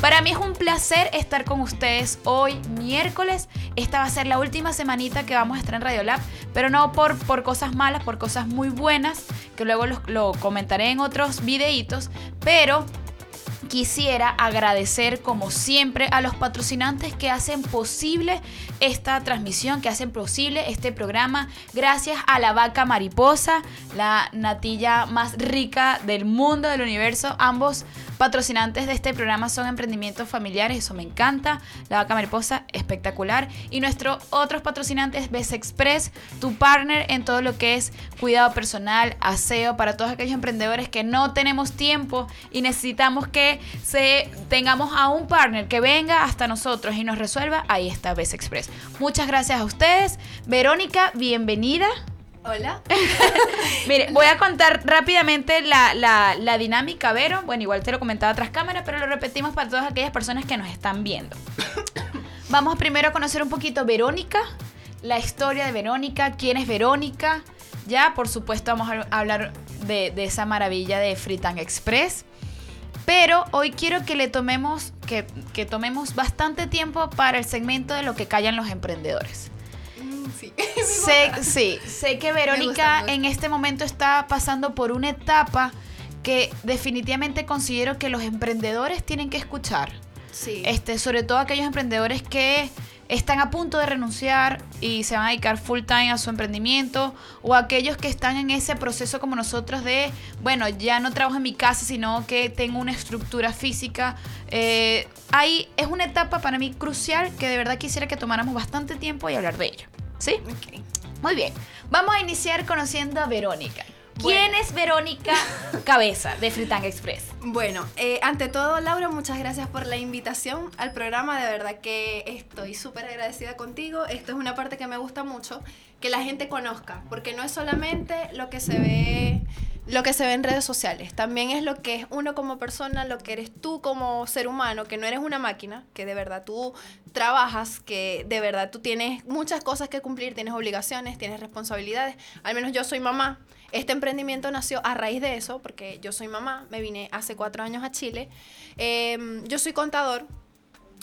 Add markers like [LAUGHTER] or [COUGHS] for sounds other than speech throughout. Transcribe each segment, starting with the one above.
Para mí es un placer estar con ustedes hoy, miércoles. Esta va a ser la última semanita que vamos a estar en Radiolab, pero no por, por cosas malas, por cosas muy buenas, que luego lo, lo comentaré en otros videitos, pero quisiera agradecer como siempre a los patrocinantes que hacen posible esta transmisión, que hacen posible este programa. Gracias a la vaca mariposa, la natilla más rica del mundo, del universo. Ambos patrocinantes de este programa son emprendimientos familiares, eso me encanta. La vaca mariposa, espectacular. Y nuestros otros patrocinantes, Best Express, tu partner en todo lo que es cuidado personal, aseo, para todos aquellos emprendedores que no tenemos tiempo y necesitamos que se, tengamos a un partner que venga hasta nosotros y nos resuelva. Ahí está Best Express. Muchas gracias a ustedes. Verónica, bienvenida. Hola. [LAUGHS] Mire, voy a contar rápidamente la, la, la, dinámica, Vero. Bueno, igual te lo comentaba tras cámara, pero lo repetimos para todas aquellas personas que nos están viendo. [COUGHS] Vamos primero a conocer un poquito Verónica, la historia de Verónica, quién es Verónica. Ya, por supuesto, vamos a hablar de, de esa maravilla de Fritan Express. Pero hoy quiero que le tomemos, que, que tomemos bastante tiempo para el segmento de lo que callan los emprendedores. Sí. [LAUGHS] sé, sí, sé que Verónica en este momento está pasando por una etapa que definitivamente considero que los emprendedores tienen que escuchar. Sí. Este, sobre todo aquellos emprendedores que están a punto de renunciar y se van a dedicar full time a su emprendimiento o aquellos que están en ese proceso como nosotros de, bueno, ya no trabajo en mi casa, sino que tengo una estructura física. Eh, ahí es una etapa para mí crucial que de verdad quisiera que tomáramos bastante tiempo y hablar de ello. ¿Sí? Ok. Muy bien. Vamos a iniciar conociendo a Verónica. ¿Quién Bueno. es Verónica [LAUGHS] Cabeza de Fritang Express? Bueno, eh, ante todo, Laura, muchas gracias por la invitación al programa. De verdad que estoy súper agradecida contigo. Esto es una parte que me gusta mucho, que la gente conozca, porque no es solamente lo que se ve lo que se ve en redes sociales, también es lo que es uno como persona, lo que eres tú como ser humano, que no eres una máquina, que de verdad tú trabajas, que de verdad tú tienes muchas cosas que cumplir, tienes obligaciones, tienes responsabilidades. Al menos yo soy mamá. Este emprendimiento nació a raíz de eso, porque yo soy mamá, me vine hace cuatro años a Chile. Eh, yo soy contador,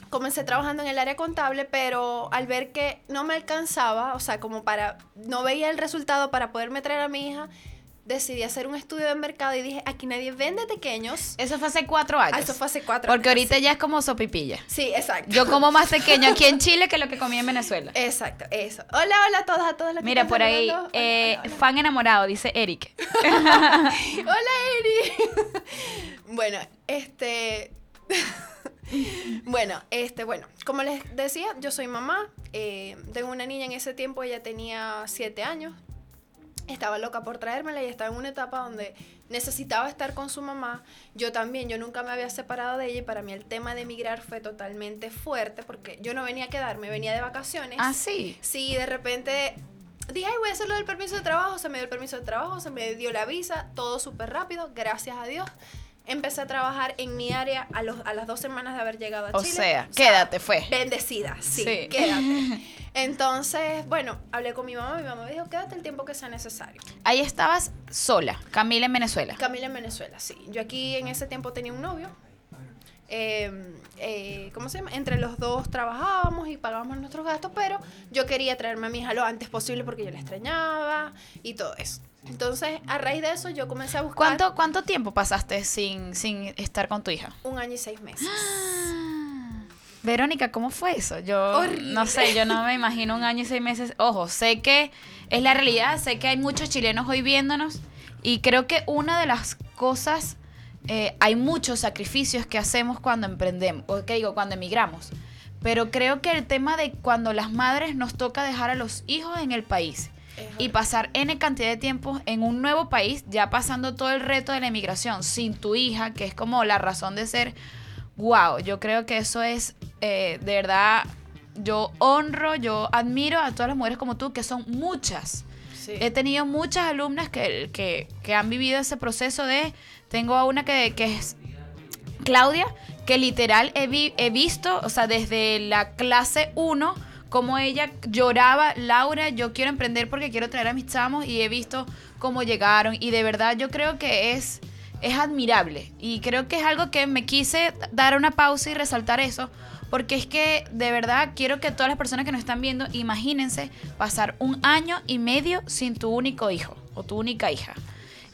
comencé trabajando en el área contable, pero al ver que no me alcanzaba, o sea, como para, no veía el resultado para poderme traer a mi hija, decidí hacer un estudio de mercado y dije, aquí nadie vende pequeños. Eso fue hace cuatro años. Ah, eso fue hace cuatro Porque años, ahorita ya es como sopipilla. Sí, exacto. Yo como más pequeño aquí en Chile que lo que comí en Venezuela. Exacto, eso. Hola, hola a todas, a todas las que Mira, están por ahí. Hola, eh, hola, hola. fan enamorado, dice Eric. [LAUGHS] [LAUGHS] Hola, Eri. [LAUGHS] bueno, este. bueno, este, bueno, como les decía, yo soy mamá. eh, tengo una niña en ese tiempo, ella tenía 7 años. Estaba loca por traérmela y estaba en una etapa donde necesitaba estar con su mamá. Yo también, yo nunca me había separado de ella y para mí el tema de emigrar fue totalmente fuerte porque yo no venía a quedarme, venía de vacaciones. ah, sí. Sí, de repente dije, ay, voy a hacerlo del permiso de trabajo, se me dio el permiso de trabajo, se me dio la visa, todo súper rápido, gracias a Dios. Empecé a trabajar en mi área a, los, a las dos semanas de haber llegado a O Chile. sea, quédate, fue. Bendecida, sí, Sí. quédate. [LAUGHS] Entonces, bueno, hablé con mi mamá, mi mamá me dijo, quédate el tiempo que sea necesario. Ahí estabas sola, Camila en Venezuela. Camila en Venezuela, sí. Yo aquí en ese tiempo tenía un novio. Eh, eh, ¿Cómo se llama? Entre los dos trabajábamos y pagábamos nuestros gastos, pero yo quería traerme a mi hija lo antes posible porque yo la extrañaba y todo eso. Entonces, a raíz de eso, yo comencé a buscar ¿Cuánto, ¿Cuánto tiempo pasaste sin, sin estar con tu hija? un año y seis meses. [GASPS] Verónica, ¿cómo fue eso? Yo Horrible. no sé, yo no me imagino un año y seis meses. Ojo, sé que es la realidad, sé que hay muchos chilenos hoy viéndonos y creo que una de las cosas, eh, hay muchos sacrificios que hacemos cuando emprendemos, o que digo, cuando emigramos. Pero creo que el tema de cuando las madres nos toca dejar a los hijos en el país y pasar N cantidad de tiempo en un nuevo país, ya pasando todo el reto de la emigración sin tu hija, que es como la razón de ser, wow, yo creo que eso es eh, de verdad, yo honro, yo admiro a todas las mujeres como tú, que son muchas. Sí. He tenido muchas alumnas que, que, que han vivido ese proceso de, tengo a una que, que es Claudia, que literal he, vi- he visto, o sea, desde la clase 1, como ella lloraba, Laura, yo quiero emprender porque quiero traer a mis chamos y he visto cómo llegaron y de verdad yo creo que es es admirable. Y creo que es algo que me quise dar una pausa y resaltar eso. Porque es que de verdad quiero que todas las personas que nos están viendo, imagínense pasar un año y medio sin tu único hijo o tu única hija.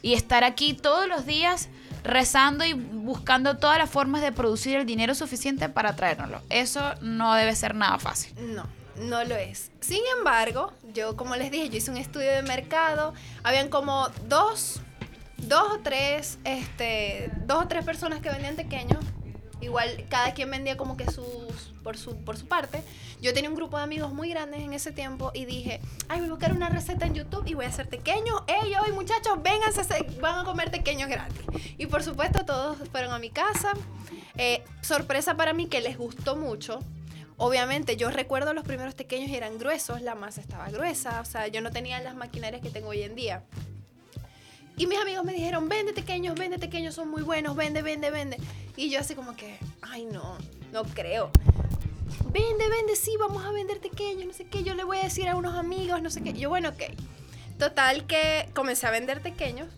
Y estar aquí todos los días rezando y buscando todas las formas de producir el dinero suficiente para traérnoslo. Eso no debe ser nada fácil. No, no lo es. Sin embargo, yo como les dije, yo hice un estudio de mercado. Habían como dos, dos o tres, este, dos o tres personas que vendían pequeños igual cada quien vendía como que sus por su por su parte. Yo tenía un grupo de amigos muy grandes en ese tiempo y dije, "Ay, voy a buscar una receta en YouTube y voy a hacer pequeños. Ey, hoy muchachos, vengan, van a comer pequeños gratis." Y por supuesto todos fueron a mi casa. Eh, sorpresa para mí que les gustó mucho. Obviamente, yo recuerdo los primeros pequeños y eran gruesos, la masa estaba gruesa, o sea, yo no tenía las maquinarias que tengo hoy en día. Y mis amigos me dijeron, vende pequeños, vende pequeños, son muy buenos, vende, vende, vende. Y yo así como que, ay no, no creo. Vende, vende, sí, vamos a vender pequeños, no sé qué. Yo le voy a decir a unos amigos, no sé qué. Yo, bueno, ok. Total que comencé a vender pequeños.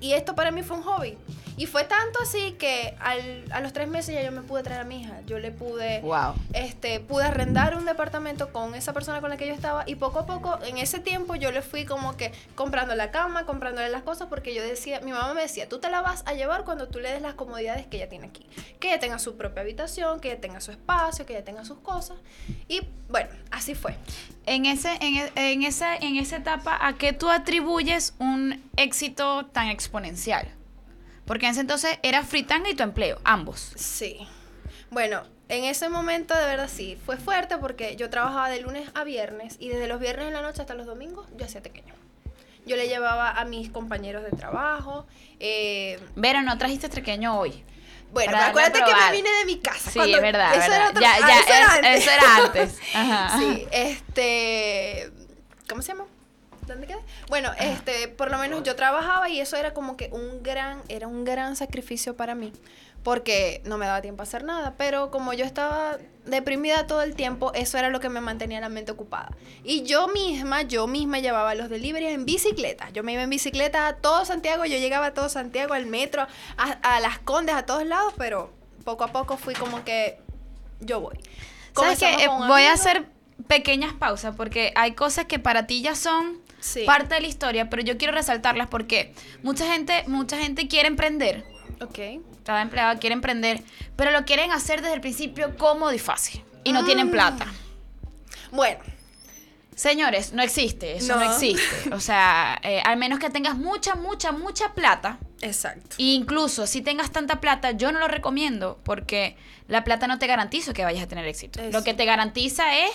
Y esto para mí fue un hobby. Y fue tanto así que al, a los tres meses ya yo me pude traer a mi hija. Yo le pude, wow. este, pude arrendar un departamento con esa persona con la que yo estaba y poco a poco, en ese tiempo yo le fui como que comprando la cama, comprándole las cosas porque yo decía, mi mamá me decía, tú te la vas a llevar cuando tú le des las comodidades que ella tiene aquí. Que ella tenga su propia habitación, que ella tenga su espacio, que ella tenga sus cosas. Y bueno, así fue. En, ese, en, e, en, esa, en esa etapa, ¿a qué tú atribuyes un éxito tan exponencial? Porque en ese entonces era Fritanga y tu empleo, ambos. Sí. Bueno, en ese momento de verdad sí, fue fuerte porque yo trabajaba de lunes a viernes y desde los viernes en la noche hasta los domingos yo hacía pequeño. Yo le llevaba a mis compañeros de trabajo. Eh, Vera, no trajiste pequeño hoy. Bueno, acuérdate que me vine de mi casa. Sí, es verdad. Eso, Era ya, ya, eso, era antes. Eso era antes. [LAUGHS] Ajá. Sí, este. ¿Cómo se llama? ¿Dónde quedé? Bueno, este, por lo menos yo trabajaba y eso era como que un gran, era un gran sacrificio para mí, porque no me daba tiempo a hacer nada, pero como yo estaba deprimida todo el tiempo, eso era lo que me mantenía la mente ocupada. Y yo misma, yo misma llevaba los deliveries en bicicleta. Yo me iba en bicicleta a todo Santiago, yo llegaba a todo Santiago, al metro, a, las Condes, a todos lados, pero poco a poco fui como que yo voy. ¿Sabes qué? Voy a hacer pequeñas pausas porque hay cosas que para ti ya son parte de la historia, pero yo quiero resaltarlas porque mucha gente, mucha gente quiere emprender. Ok. Cada empleado quiere emprender, pero lo quieren hacer desde el principio cómodo y fácil. Y no tienen mm. plata. Bueno. Señores, no existe, eso no, existe. O sea, eh, al menos que tengas mucha, mucha, mucha plata. Exacto. E incluso si tengas tanta plata, yo no lo recomiendo porque la plata no te garantiza que vayas a tener éxito. Lo que te garantiza es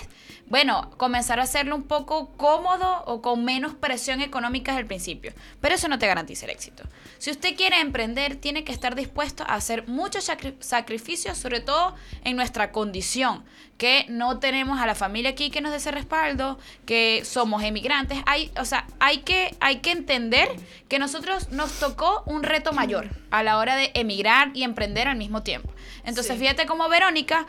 bueno, comenzar a hacerlo un poco cómodo o con menos presión económica el principio. Pero eso no te garantiza el éxito. Si usted quiere emprender, tiene que estar dispuesto a hacer muchos sacrificios, sobre todo en nuestra condición, que no tenemos a la familia aquí que nos dé ese respaldo, que somos emigrantes. Hay, o sea, hay que, hay que entender que nosotros nos tocó un reto mayor a la hora de emigrar y emprender al mismo tiempo. Entonces, fíjate cómo Verónica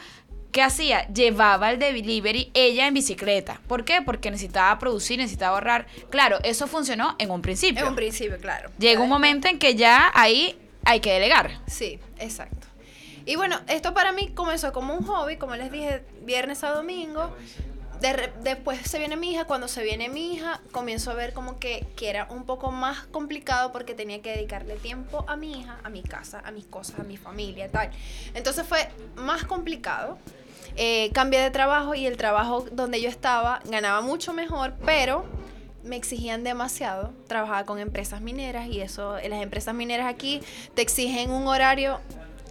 ¿Qué hacía? Llevaba el delivery ella en bicicleta. ¿Por qué? Porque necesitaba producir, necesitaba ahorrar. Claro, eso funcionó en un principio. En un principio, claro. Llega un momento en que ya ahí hay que delegar. Sí, exacto. Y bueno, esto para mí comenzó como un hobby, como les dije, viernes a domingo. después se viene mi hija, cuando se viene mi hija, comienzo a ver como que, que era un poco más complicado porque tenía que dedicarle tiempo a mi hija, a mi casa, a mis cosas, a mi familia, tal. Entonces fue más complicado eh, cambié de trabajo y el trabajo donde yo estaba ganaba mucho mejor, pero me exigían demasiado. Trabajaba con empresas mineras y eso, las empresas mineras aquí te exigen un horario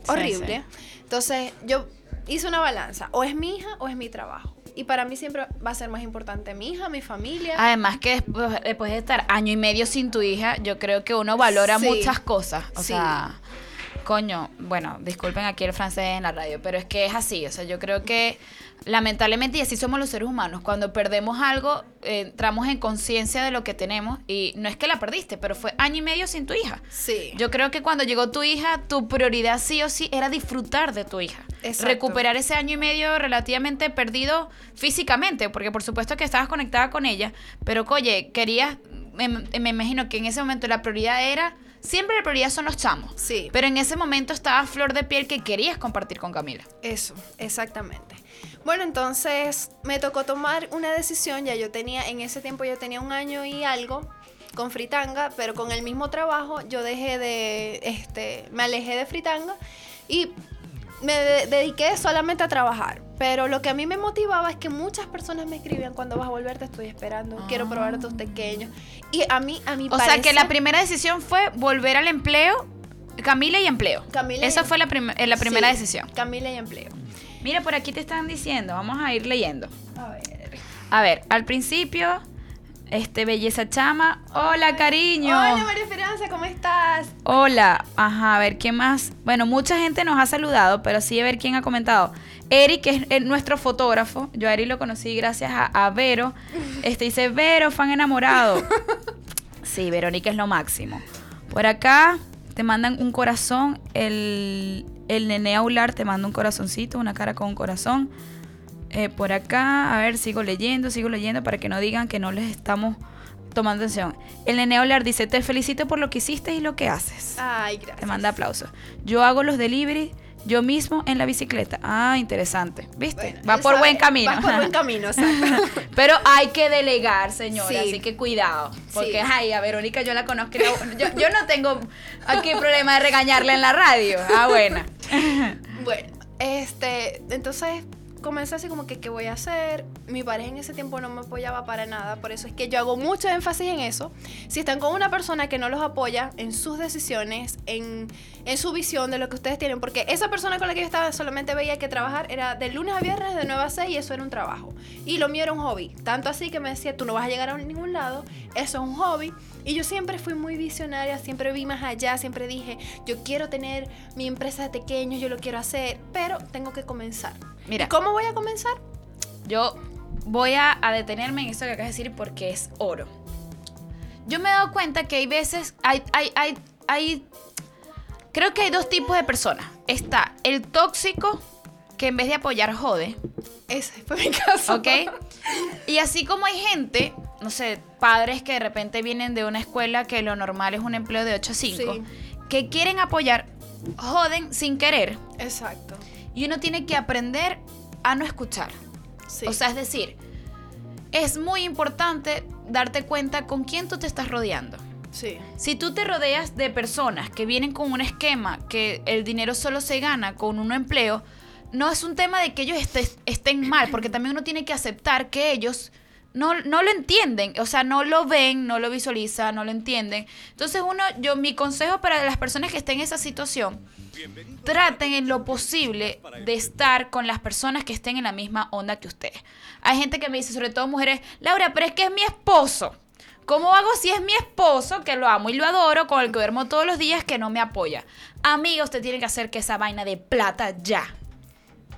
horrible. Entonces yo hice una balanza, o es mi hija o es mi trabajo. Y para mí siempre va a ser más importante mi hija, mi familia. Además que después, de estar año y medio sin tu hija, yo creo que uno valora muchas cosas. O sea, coño, bueno, disculpen aquí el francés en la radio, pero es que es así, o sea, yo creo que lamentablemente y así somos los seres humanos, cuando perdemos algo, entramos en conciencia de lo que tenemos y no es que la perdiste, pero fue año y medio sin tu hija. Sí. Yo creo que cuando llegó tu hija, tu prioridad sí o sí era disfrutar de tu hija. Exacto. Recuperar ese año y medio relativamente perdido físicamente, porque por supuesto que estabas conectada con ella, pero oye, querías, me, me imagino que en ese momento la prioridad era siempre la prioridad son los chamos. Sí. Pero en ese momento estaba flor de piel que querías compartir con Camila. Eso, exactamente. Bueno, entonces me tocó tomar una decisión, ya yo tenía, en ese tiempo yo tenía un año y algo con Fritanga, pero con el mismo trabajo yo dejé de, este, me alejé de Fritanga y me de- dediqué solamente a trabajar. Pero lo que a mí me motivaba es que muchas personas me escribían cuando vas a volver te estoy esperando, quiero probar a tus pequeños. Y a mí, a mí O sea que la primera decisión fue volver al empleo, Camila y empleo. Camila y- Esa fue la, prim- eh, la primera Sí, decisión. Camila y empleo. Mira, por aquí te están diciendo, vamos a ir leyendo. A ver. A ver, al principio, este, belleza chama. Hola, cariño. Hola María Esperanza, ¿cómo estás? Hola, ajá, a ver, ¿qué más? Bueno, mucha gente nos ha saludado, pero sí a ver quién ha comentado. Eric, que es nuestro fotógrafo, yo a Eric lo conocí gracias a, a Vero. [LAUGHS] Este dice, Vero, fan enamorado. [LAUGHS] Sí, Verónica es lo máximo. Por acá te mandan un corazón, el, el nene aular te manda un corazoncito, una cara con un corazón. Eh, por acá, a ver, sigo leyendo, sigo leyendo para que no digan que no les estamos tomando atención. El nene aular dice, te felicito por lo que hiciste y lo que haces. Ay, gracias. Te manda aplausos. Yo hago los delivery yo mismo en la bicicleta. Ah, interesante. ¿Viste? Bueno, Va por sabe, buen camino. Va por buen [LAUGHS] camino, exacto. [LAUGHS] Pero hay que delegar, señora, Sí. así que cuidado. Porque, Sí. ay, a Verónica yo la conozco. Yo, yo no tengo aquí problema de regañarla en la radio. Ah, buena. [LAUGHS] Bueno, este, entonces comencé así como que qué voy a hacer. Mi pareja en ese tiempo no me apoyaba para nada, por eso es que yo hago mucho énfasis en eso. Si están con una persona que no los apoya en sus decisiones, en, en su visión de lo que ustedes tienen, porque esa persona con la que yo estaba solamente veía que trabajar era de lunes a viernes de 9 a 6 y eso era un trabajo. Y lo mío era un hobby. Tanto así que me decía, tú no vas a llegar a ningún lado, eso es un hobby. Y yo siempre fui muy visionaria, siempre vi más allá, siempre dije, yo quiero tener mi empresa de pequeños, yo lo quiero hacer, pero tengo que comenzar. Mira. ¿Y ¿Cómo voy a comenzar? Yo voy a, a detenerme en esto que acabas de decir porque es oro. Yo me he dado cuenta que hay veces, hay, hay, hay, hay, creo que hay dos tipos de personas. Está el tóxico que en vez de apoyar jode, Ese fue mi caso. ¿ok? Y así como hay gente, no sé, padres que de repente vienen de una escuela que lo normal es un empleo de 8 a 5, Sí. que quieren apoyar, joden sin querer. Exacto. Y uno tiene que aprender a no escuchar. Sí. O sea, es decir, es muy importante darte cuenta con quién tú te estás rodeando. sí. Si tú te rodeas de personas que vienen con un esquema que el dinero solo se gana con un empleo, no es un tema de que ellos estés- estén mal, porque [CLEARS THROAT] también uno tiene que aceptar que ellos no, no lo entienden, o sea, no lo ven, no lo visualizan, no lo entienden. Entonces uno, yo, mi consejo para las personas que estén en esa situación, traten en lo posible de estar con las personas que estén en la misma onda que ustedes. Hay gente que me dice, sobre todo mujeres, Laura, pero es que es mi esposo. ¿Cómo hago si es mi esposo, que lo amo y lo adoro, con el que duermo todos los días, que no me apoya? Amiga, usted tiene que hacer que esa vaina de plata ya.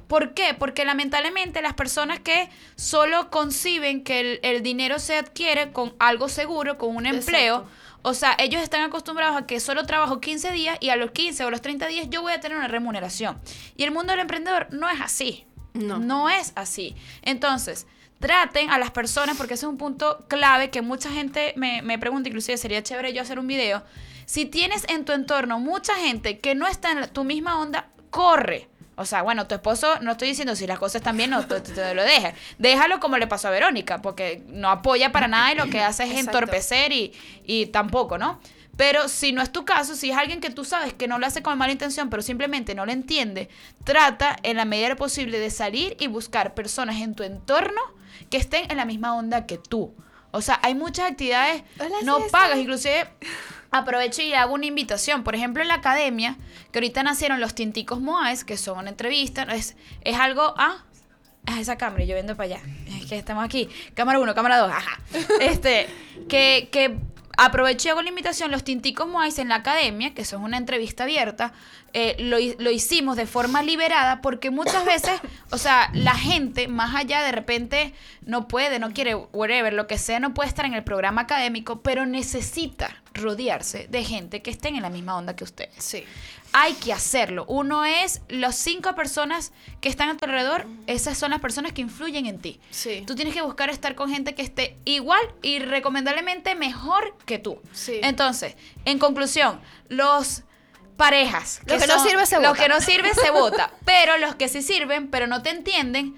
¿Por qué? Porque lamentablemente las personas que solo conciben que el, dinero se adquiere con algo seguro, con un empleo. O sea, ellos están acostumbrados a que solo trabajo 15 días y a los 15 o los 30 días yo voy a tener una remuneración. Y el mundo del emprendedor no es así. No. No es así. Entonces, traten a las personas, porque ese es un punto clave que mucha gente me, me pregunta, inclusive sería chévere yo hacer un video. Si tienes en tu entorno mucha gente que no está en tu misma onda, corre. O sea, bueno, tu esposo, no estoy diciendo si las cosas están bien, no te, lo dejes. Déjalo como le pasó a Verónica, porque no apoya para nada y lo que hace es Exacto. entorpecer y, y tampoco, ¿no? Pero si no es tu caso, si es alguien que tú sabes que no lo hace con mala intención, pero simplemente no lo entiende, trata en la medida posible de salir y buscar personas en tu entorno que estén en la misma onda que tú. O sea, hay muchas actividades Hola, no pagas, inclusive aprovecho y hago una invitación. Por ejemplo, en la academia, que ahorita nacieron los tinticos Moais, que son una entrevista, es, es algo... Ah, es esa cámara, y yo viendo para allá. Es que estamos aquí. Cámara 1, cámara 2, ajá. [LAUGHS] Este, que, que aprovecho y hago la invitación, los tinticos Moais en la academia, que son una entrevista abierta, eh, lo, lo hicimos de forma liberada porque muchas veces, o sea, la gente más allá de repente no puede, no quiere, whatever, lo que sea, no puede estar en el programa académico, pero necesita rodearse de gente que estén en la misma onda que ustedes. Sí. Hay que hacerlo. Uno es las cinco personas que están a tu alrededor, esas son las personas que influyen en ti. Sí. Tú tienes que buscar estar con gente que esté igual y recomendablemente mejor que tú. Sí. Entonces, en conclusión, los parejas. Lo que no sirve se Lo bota. que no sirve se [LAUGHS] vota. Pero los que sí sirven, pero no te entienden,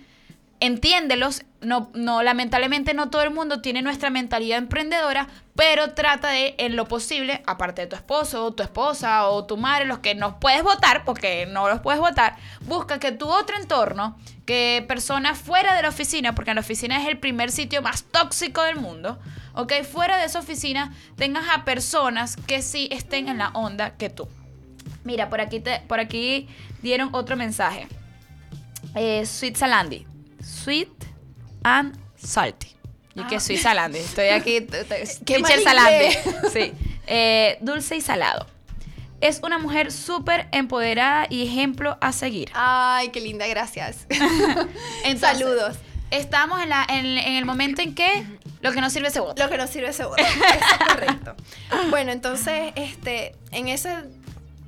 entiéndelos. No, no, lamentablemente no todo el mundo tiene nuestra mentalidad emprendedora, pero trata de, en lo posible, aparte de tu esposo, tu esposa o tu madre, los que no puedes votar, porque no los puedes votar, busca que tu otro entorno, que personas fuera de la oficina, porque la oficina es el primer sitio más tóxico del mundo, ok, fuera de esa oficina tengas a personas que sí estén en la onda que tú. Mira, por aquí, te, por aquí dieron otro mensaje. Eh, Sweet Salandi. Sweet and salty. Y que Ah. Sweet Salandi. Estoy aquí. teacher [LAUGHS] inglés. Sí. Eh, dulce y salado. Es una mujer súper empoderada y ejemplo a seguir. Ay, qué linda, gracias. [LAUGHS] [LAUGHS] Entonces, Saludos. Estamos en, la, en, en el momento en que lo que no sirve se vota. Lo que no sirve se bota. Eso es correcto. Bueno, entonces, este, en ese,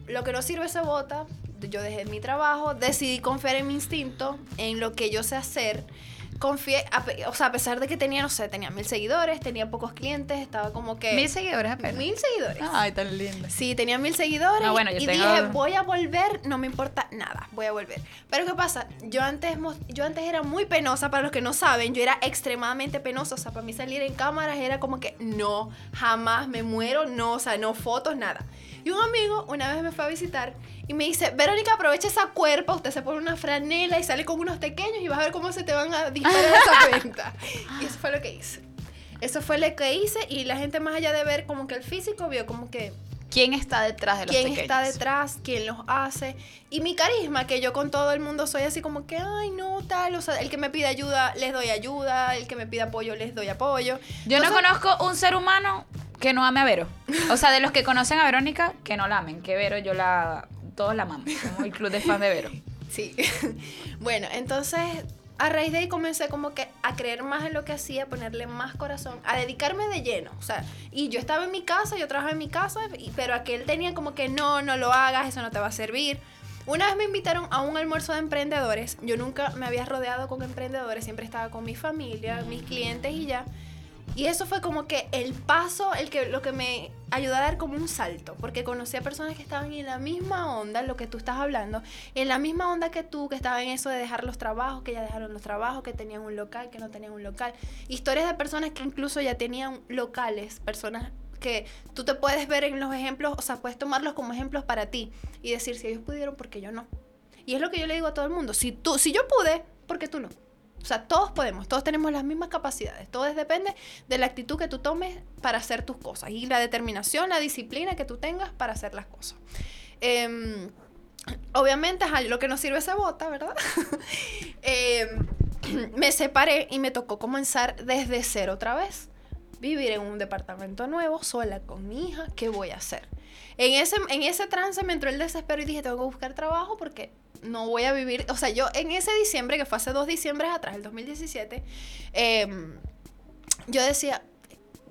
lo que no sirve se vota. Yo dejé mi trabajo, decidí confiar en mi instinto, en lo que yo sé hacer. Confié, a o sea, a pesar de que tenía, no sé, tenía mil seguidores, tenía pocos clientes, estaba como que... Mil seguidores apenas. Mil seguidores. Ay, tan linda. Sí, tenía mil seguidores No, bueno, yo y tengo- dije, voy a volver, no me importa nada, voy a volver. Pero ¿qué pasa? Yo antes, yo antes era muy penosa, para los que no saben, yo era extremadamente penosa, o sea, para mí salir en cámaras era como que no, jamás me muero, no, o sea, no fotos, nada. Y un amigo una vez me fue a visitar y me dice, Verónica, aprovecha esa cuerpa, usted se pone una franela y sale con unos pequeños y vas a ver cómo se te van a [LAUGHS] disparar esa cuenta. [LAUGHS] Y eso fue lo que hice. Eso fue lo que hice y la gente más allá de ver como que el físico vio como que ¿Quién está detrás de los quién pequeños? está detrás, quién los hace. Y mi carisma, que yo con todo el mundo soy así como que, ay, no, tal. O sea, el que me pide ayuda, les doy ayuda. El que me pide apoyo, les doy apoyo. Yo no conozco un ser humano que no ame a Vero. O sea, de los que conocen a Verónica, que no la amen. Que Vero, yo la. Todos la amamos. Somos el club de fan de Vero. [LAUGHS] Sí. bueno, entonces, a raíz de ahí comencé como que a creer más en lo que hacía, a ponerle más corazón, a dedicarme de lleno. O sea, y yo estaba en mi casa, yo trabajaba en mi casa, y- pero aquel tenía como que no, no lo hagas, eso no te va a servir. Una vez me invitaron a un almuerzo de emprendedores. Yo nunca me había rodeado con emprendedores, siempre estaba con mi familia, mis clientes y ya. Y eso fue como que el paso, el que, lo que me ayudó a dar como un salto, porque conocí a personas que estaban en la misma onda, lo que tú estás hablando, en la misma onda que tú, que estaban en eso de dejar los trabajos, que ya dejaron los trabajos, que tenían un local, que no tenían un local. Historias de personas que incluso ya tenían locales, personas que tú te puedes ver en los ejemplos, o sea, puedes tomarlos como ejemplos para ti y decir, si ellos pudieron, ¿por qué yo no? Y es lo que yo le digo a todo el mundo, si, tú, si yo pude, ¿por qué tú no? O sea, todos podemos, todos tenemos las mismas capacidades. Todo es- depende de la actitud que tú tomes para hacer tus cosas y la determinación, la disciplina que tú tengas para hacer las cosas. Em, obviamente, ajá, lo que nos sirve se vota, ¿verdad? [LAUGHS] Em, [CLEARS THROAT] me separé y me tocó comenzar desde cero otra vez. Vivir en un departamento nuevo, sola con mi hija, ¿qué voy a hacer? En ese, en ese trance me entró el desespero y dije, tengo que buscar trabajo porque no voy a vivir, o sea, yo en ese diciembre, que fue hace dos diciembres atrás, el 2017, em, yo decía,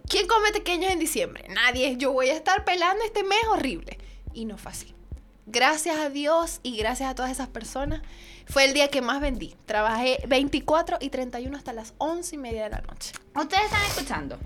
¿quién come pequeños en diciembre? Nadie, yo voy a estar pelando este mes horrible. Y no fue así. Gracias a Dios y gracias a todas esas personas, fue el día que más vendí. Trabajé 24 y 31 hasta las 11 y media de la noche. Ustedes están escuchando.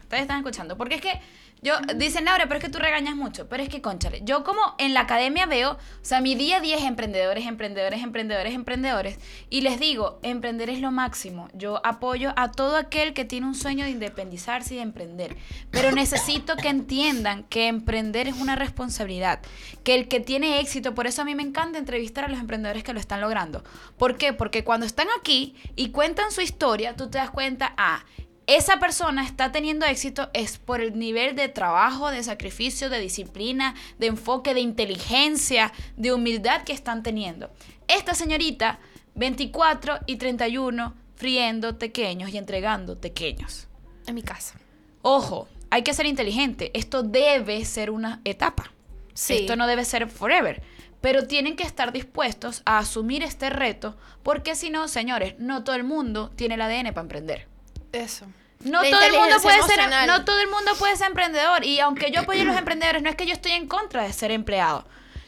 Ustedes están escuchando. Porque es que yo, dicen Laura, pero es que tú regañas mucho. Pero es que, conchale, yo como en la academia veo, o sea, mi día a día es emprendedores, emprendedores, emprendedores, emprendedores. Y les digo, emprender es lo máximo. Yo apoyo a todo aquel que tiene un sueño de independizarse y de emprender. Pero necesito que entiendan que emprender es una responsabilidad. Que el que tiene éxito, por eso a mí me encanta entrevistar a los emprendedores que lo están logrando. ¿Por qué? Porque cuando están aquí y cuentan su historia, tú te das cuenta, ah, esa persona está teniendo éxito es por el nivel de trabajo, de sacrificio, de disciplina, de enfoque, de inteligencia, de humildad que están teniendo. Esta señorita, 24 y 31, friendo pequeños y entregando pequeños. En mi casa. Ojo, hay que ser inteligente. Esto debe ser una etapa. Sí. Esto no debe ser forever. pero tienen que estar dispuestos a asumir este reto, porque si no, señores, no todo el mundo tiene el ADN para emprender. Eso. No La todo, el mundo puede ser, no todo el mundo puede ser emprendedor. Y aunque yo apoye a los emprendedores, no es que yo estoy en contra de ser empleado.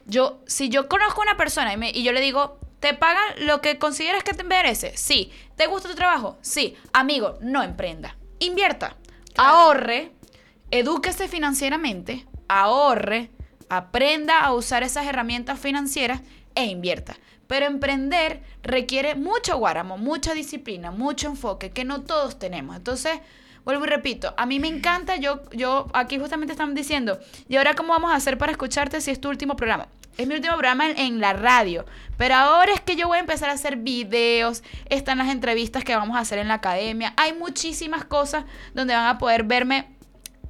Yo, si yo conozco a una persona y, me- y yo le digo, ¿te pagan lo que consideras que te merece? Sí. ¿Te gusta tu trabajo? Sí. Amigo, no emprenda. Invierta. Claro. Ahorre. Edúquese financieramente. Ahorre. Aprenda a usar esas herramientas financieras e invierta. Pero emprender requiere mucho guáramo, mucha disciplina, mucho enfoque que no todos tenemos. Entonces, vuelvo y repito, a mí me encanta, yo, yo aquí justamente están diciendo, ¿y ahora cómo vamos a hacer para escucharte si es tu último programa? Es mi último programa en, en la radio, pero ahora es que yo voy a empezar a hacer videos, están las entrevistas que vamos a hacer en la academia, hay muchísimas cosas donde van a poder verme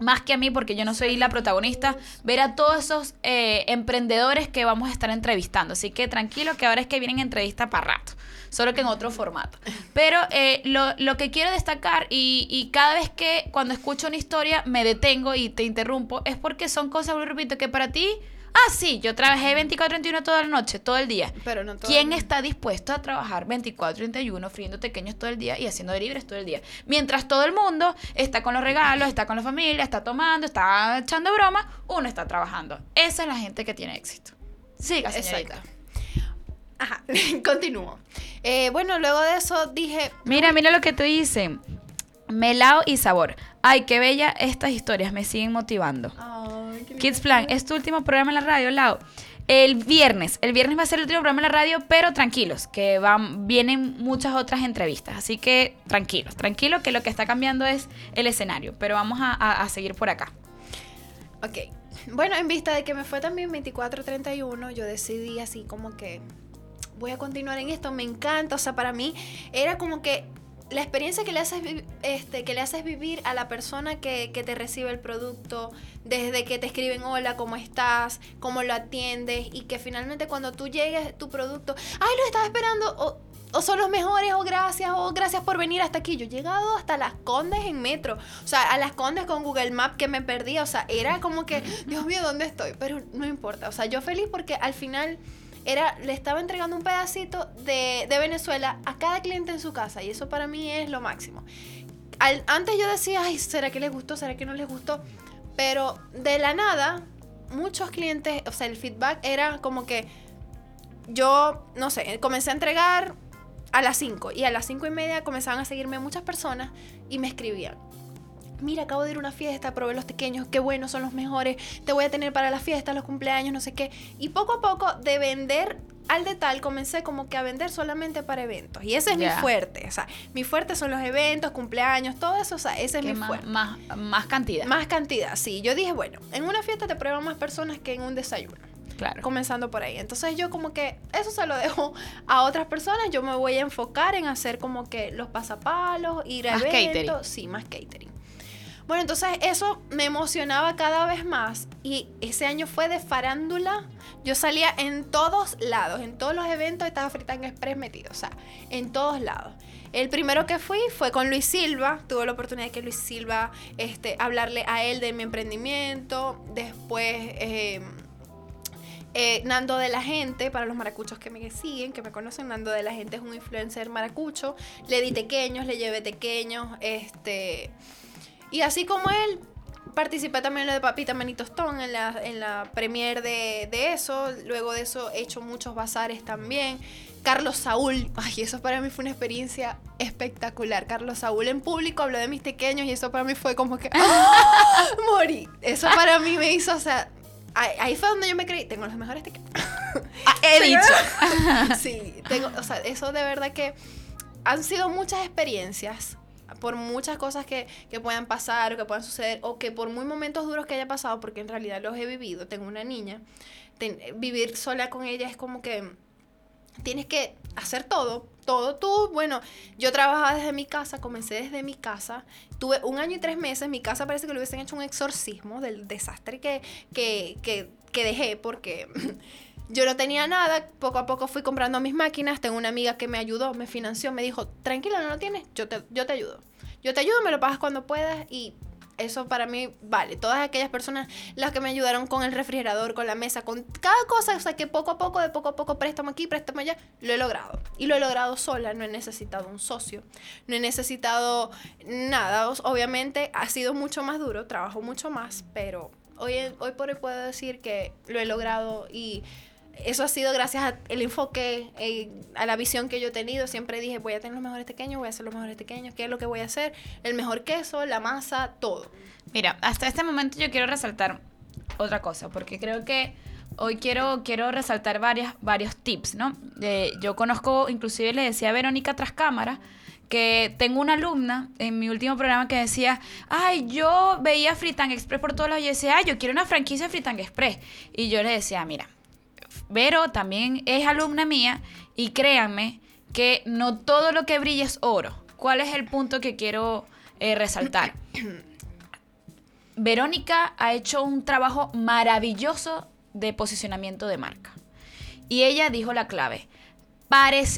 más que a mí, porque yo no soy la protagonista, ver a todos esos eh, emprendedores que vamos a estar entrevistando. Así que tranquilo que ahora es que vienen entrevistas para rato, solo que en otro formato. Pero eh, lo, lo que quiero destacar, y, y cada vez que cuando escucho una historia me detengo y te interrumpo, es porque son cosas, y repito, que para ti... Ah, sí, yo trabajé 24-31 toda la noche, todo el día. Pero no todo ¿Quién está dispuesto a trabajar 24-31 friendo pequeños todo el día y haciendo deliveries todo el día? Mientras todo el mundo está con los regalos, está con la familia, está tomando, está echando broma, uno está trabajando. Esa es la gente que tiene éxito. Siga, señorita. Exacto. Ajá, [LAUGHS] continúo. Eh, bueno, luego de eso dije, Mira, mira lo que te dicen. Melao y sabor. Ay, qué bella estas historias, me siguen motivando. Kids Plan, es tu último programa en la radio, Lau. El viernes, el viernes va a ser el último programa en la radio, pero tranquilos, que van, vienen muchas otras entrevistas. Así que tranquilos, tranquilos, que lo que está cambiando es el escenario. Pero vamos a, a- a seguir por acá. Ok. Bueno, en vista de que me fue también 24-31, yo decidí así como que voy a continuar en esto, me encanta, o sea, para mí era como que la experiencia que le haces, este, que le haces vivir a la persona que, te recibe el producto, desde que te escriben hola, ¿cómo estás? ¿Cómo lo atiendes? Y que finalmente cuando tú llegues tu producto, ay, lo estaba esperando, o, o son los mejores, o gracias, o gracias por venir hasta aquí. Yo he llegado hasta Las Condes en metro, o sea, a Las Condes con Google Maps que me perdía, o sea, era como que, Dios mío, ¿dónde estoy? Pero no importa, o sea, yo feliz porque al final era, le estaba entregando un pedacito de, de Venezuela a cada cliente en su casa y eso para mí es lo máximo. Antes yo decía, ay, ¿será que les gustó? ¿Será que no les gustó? Pero de la nada, muchos clientes, o sea, el feedback era como que yo, no sé, comencé a entregar a las 5 y a las 5 y media comenzaban a seguirme muchas personas y me escribían. Mira, acabo de ir a una fiesta, probé los pequeños, qué buenos, son los mejores, te voy a tener para las fiestas, los cumpleaños, no sé qué. Y poco a poco de vender al detal comencé como que a vender solamente para eventos. Y ese es Ya. mi fuerte. O sea, mi fuerte son los eventos, cumpleaños, todo eso. O sea, ese es Que mi más, fuerte. más, más cantidad. Más cantidad, sí. Yo dije, bueno, en una fiesta te prueban más personas que en un desayuno. claro. Comenzando por ahí. Entonces yo como que eso se lo dejo a otras personas. Yo me voy a enfocar en hacer como que los pasapalos, ir a Más eventos. catering. Sí, más catering. Bueno, entonces eso me emocionaba cada vez más. Y ese año fue de farándula. Yo salía en todos lados, en todos los eventos estaba Fritanga Express metido. O sea, en todos lados. El primero que fui fue con Luis Silva. Tuve la oportunidad de que Luis Silva, este, hablarle a él de mi emprendimiento. Después, eh, eh, Nando de la Gente, para los maracuchos que me siguen, que me conocen, Nando de la Gente es un influencer maracucho. Le di tequeños, le llevé tequeños, este... Y así como él, participé también en lo de Papita Manito Stone, en la, en la premier de, de eso. Luego de eso he hecho muchos bazares también. Carlos Saúl, [LAUGHS] ay, eso para mí fue una experiencia espectacular. Carlos Saúl en público habló de mis pequeños y eso para mí fue como que [LAUGHS] ¡ah! morí. Eso para mí me hizo, o sea, ahí, ahí fue donde yo me creí, tengo los mejores tequeños. Ah, he dicho. [LAUGHS] sí, tengo, o sea, eso de verdad que han sido muchas experiencias por muchas cosas que, que puedan pasar o que puedan suceder o que por muy momentos duros que haya pasado, porque en realidad los he vivido, tengo una niña, ten- vivir sola con ella es como que tienes que hacer todo, todo tú. Bueno, yo trabajaba desde mi casa, comencé desde mi casa, tuve un año y tres meses, mi casa parece que le hubiesen hecho un exorcismo del desastre que, que, que, que dejé porque... [LAUGHS] Yo no tenía nada, poco a poco fui comprando mis máquinas, tengo una amiga que me ayudó, me financió, me dijo, tranquila, no lo tienes, yo te, yo te ayudo. Yo te ayudo, me lo pagas cuando puedas y eso para mí vale. Todas aquellas personas, las que me ayudaron con el refrigerador, con la mesa, con cada cosa, o sea, que poco a poco, de poco a poco, préstamo aquí, préstamo allá, lo he logrado. Y lo he logrado sola, no he necesitado un socio, no he necesitado nada. Obviamente ha sido mucho más duro, trabajo mucho más, pero hoy, hoy por hoy puedo decir que lo he logrado y eso ha sido gracias al enfoque, eh, a la visión que yo he tenido. Siempre dije, voy a tener los mejores pequeños, voy a hacer los mejores pequeños, ¿qué es lo que voy a hacer? El mejor queso, la masa, todo. Mira, hasta este momento yo quiero resaltar otra cosa, porque creo que hoy quiero, quiero resaltar varias, varios tips, ¿no? yo conozco, inclusive le decía a Verónica tras cámara, que tengo una alumna en mi último programa que decía, ay, yo veía Fritang Express por todos lados y yo decía, ay, yo quiero una franquicia de Fritang Express. Y yo le decía, mira, Vero también es alumna mía y créanme que no todo lo que brilla es oro. ¿Cuál es el punto que quiero eh, resaltar? Verónica ha hecho un trabajo maravilloso de posicionamiento de marca. Y ella dijo la clave.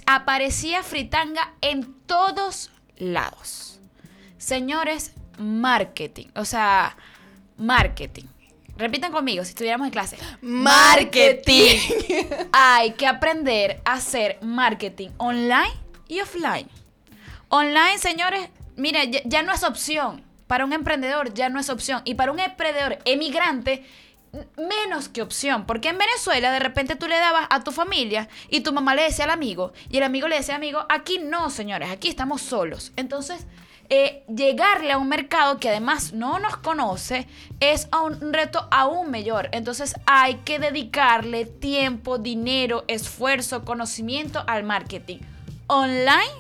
aparecía fritanga en todos lados. Señores, marketing. O sea, marketing. Repitan conmigo si estuviéramos en clase. Marketing. [LAUGHS] Hay que aprender a hacer marketing online y offline. Online, señores, mire, ya, no es opción. Para un emprendedor ya no es opción. Y para un emprendedor emigrante, menos que opción. Porque en Venezuela de repente tú le dabas a tu familia y tu mamá le decía al amigo y el amigo le decía al amigo, aquí no, señores, aquí estamos solos. Entonces eh, llegarle a un mercado que además no nos conoce es un reto aún mayor. Entonces hay que dedicarle tiempo, dinero, esfuerzo, conocimiento al marketing online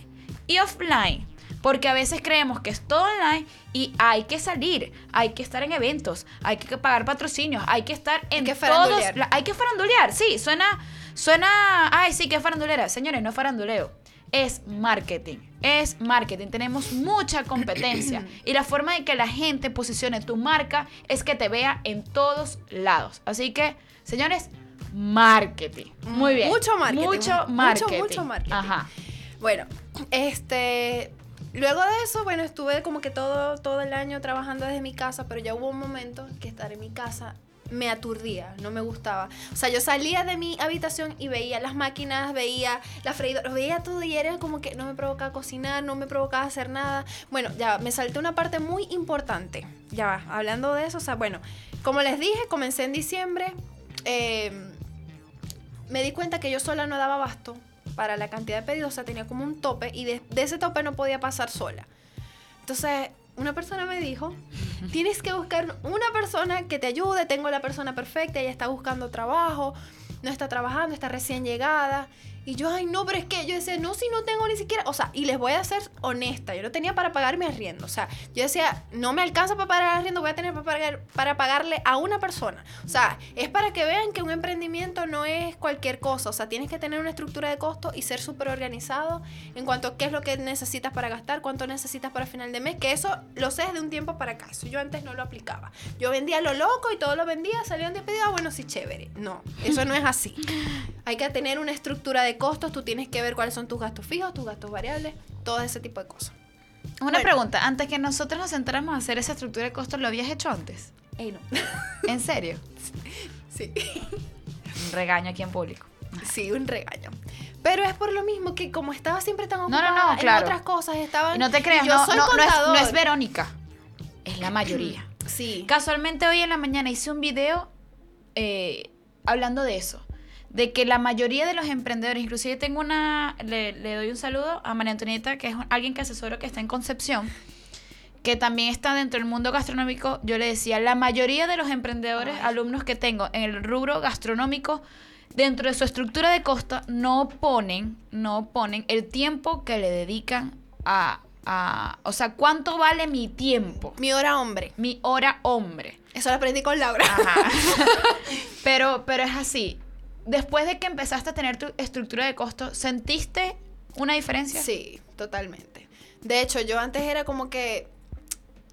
y offline. Porque a veces creemos que es todo online y hay que salir, hay que estar en eventos, hay que pagar patrocinios, hay que estar en que todos. Hay que farandulear, sí, suena, suena, ay, sí, que farandulera. Señores, no es faranduleo es marketing. Es marketing. Tenemos mucha competencia. [CLEARS THROAT] y la forma de que la gente posicione tu marca es que te vea en todos lados. Así que, señores, marketing. Muy bien. Mucho marketing. Mucho marketing. Mucho, mucho marketing. Ajá. Bueno, este. Luego de eso, bueno, estuve como que todo, todo el año trabajando desde mi casa, pero ya hubo un momento que estar en mi casa me aturdía, no me gustaba. O sea, yo salía de mi habitación y veía las máquinas, veía la freidora, veía todo y era como que no me provocaba cocinar, no me provocaba hacer nada. Bueno, ya me salté una parte muy importante. Ya va, hablando de eso, o sea, bueno, como les dije, comencé en diciembre. Em, me di cuenta que yo sola no daba abasto para la cantidad de pedidos, o sea, tenía como un tope y de, de ese tope no podía pasar sola. Entonces, una persona me dijo, tienes que buscar una persona que te ayude, tengo la persona perfecta, ella está buscando trabajo, no está trabajando, está recién llegada. Y yo, ay, no, pero es que yo decía, no, si no tengo ni siquiera, o sea, y les voy a ser honesta, yo no tenía para pagar mi arriendo, o sea, yo decía, no me alcanza para pagar el arriendo, voy a tener para, pagar, para pagarle a una persona. O sea, es para que vean que un emprendimiento no es cualquier cosa, o sea, tienes que tener una estructura de costo y ser súper organizado en cuanto a qué es lo que necesitas para gastar, cuánto necesitas para final de mes, que eso lo sé de un tiempo para acá, eso yo antes no lo aplicaba. Yo vendía lo loco y todo lo vendía, salían de pedido, ah, bueno, sí, chévere. No, eso no es así. Hay que tener una estructura de costos, tú tienes que ver cuáles son tus gastos fijos, tus gastos variables, todo ese tipo de cosas. Una pregunta, antes que nosotros nos centramos a hacer esa estructura de costos, ¿lo habías hecho antes? Ey, no. [LAUGHS] ¿En serio? [LAUGHS] Sí. Un regaño aquí en público. Sí, un regaño. Pero es por lo mismo que como estaba siempre tan ocupada en otras cosas, estaba... no te creas, no, no, es, Verónica, es la mayoría. [CLEARS THROAT] Sí. Casualmente hoy en la mañana hice un video eh, hablando de eso de que la mayoría de los emprendedores, inclusive tengo una, le, doy un saludo a María Antonieta, que es alguien que asesoro que está en Concepción, que también está dentro del mundo gastronómico, yo le decía, la mayoría de los emprendedores, alumnos que tengo en el rubro gastronómico, dentro de su estructura de costo, no ponen, no ponen el tiempo que le dedican a, a, o sea, ¿cuánto vale mi tiempo? Mi hora hombre. Mi hora hombre. Eso lo aprendí con Laura. [LAUGHS] pero, pero es así después de que empezaste a tener tu estructura de costo, ¿sentiste una diferencia? Sí, totalmente. De hecho, yo antes era como que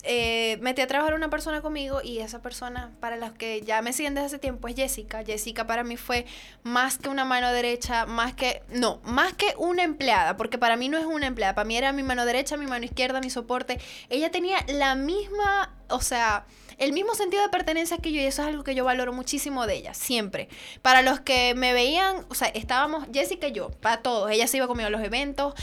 eh, metí a trabajar una persona conmigo y esa persona, para los que ya me siguen desde hace tiempo, es Jessica. Jessica para mí fue más que una mano derecha, más que, no, más que una empleada, porque para mí no es una empleada, para mí era mi mano derecha, mi mano izquierda, mi soporte. Ella tenía la misma, o sea, el mismo sentido de pertenencia que yo y eso es algo que yo valoro muchísimo de ella, siempre. Para los que me veían, o sea, estábamos Jessica y yo, para todos. Ella se iba conmigo a los eventos,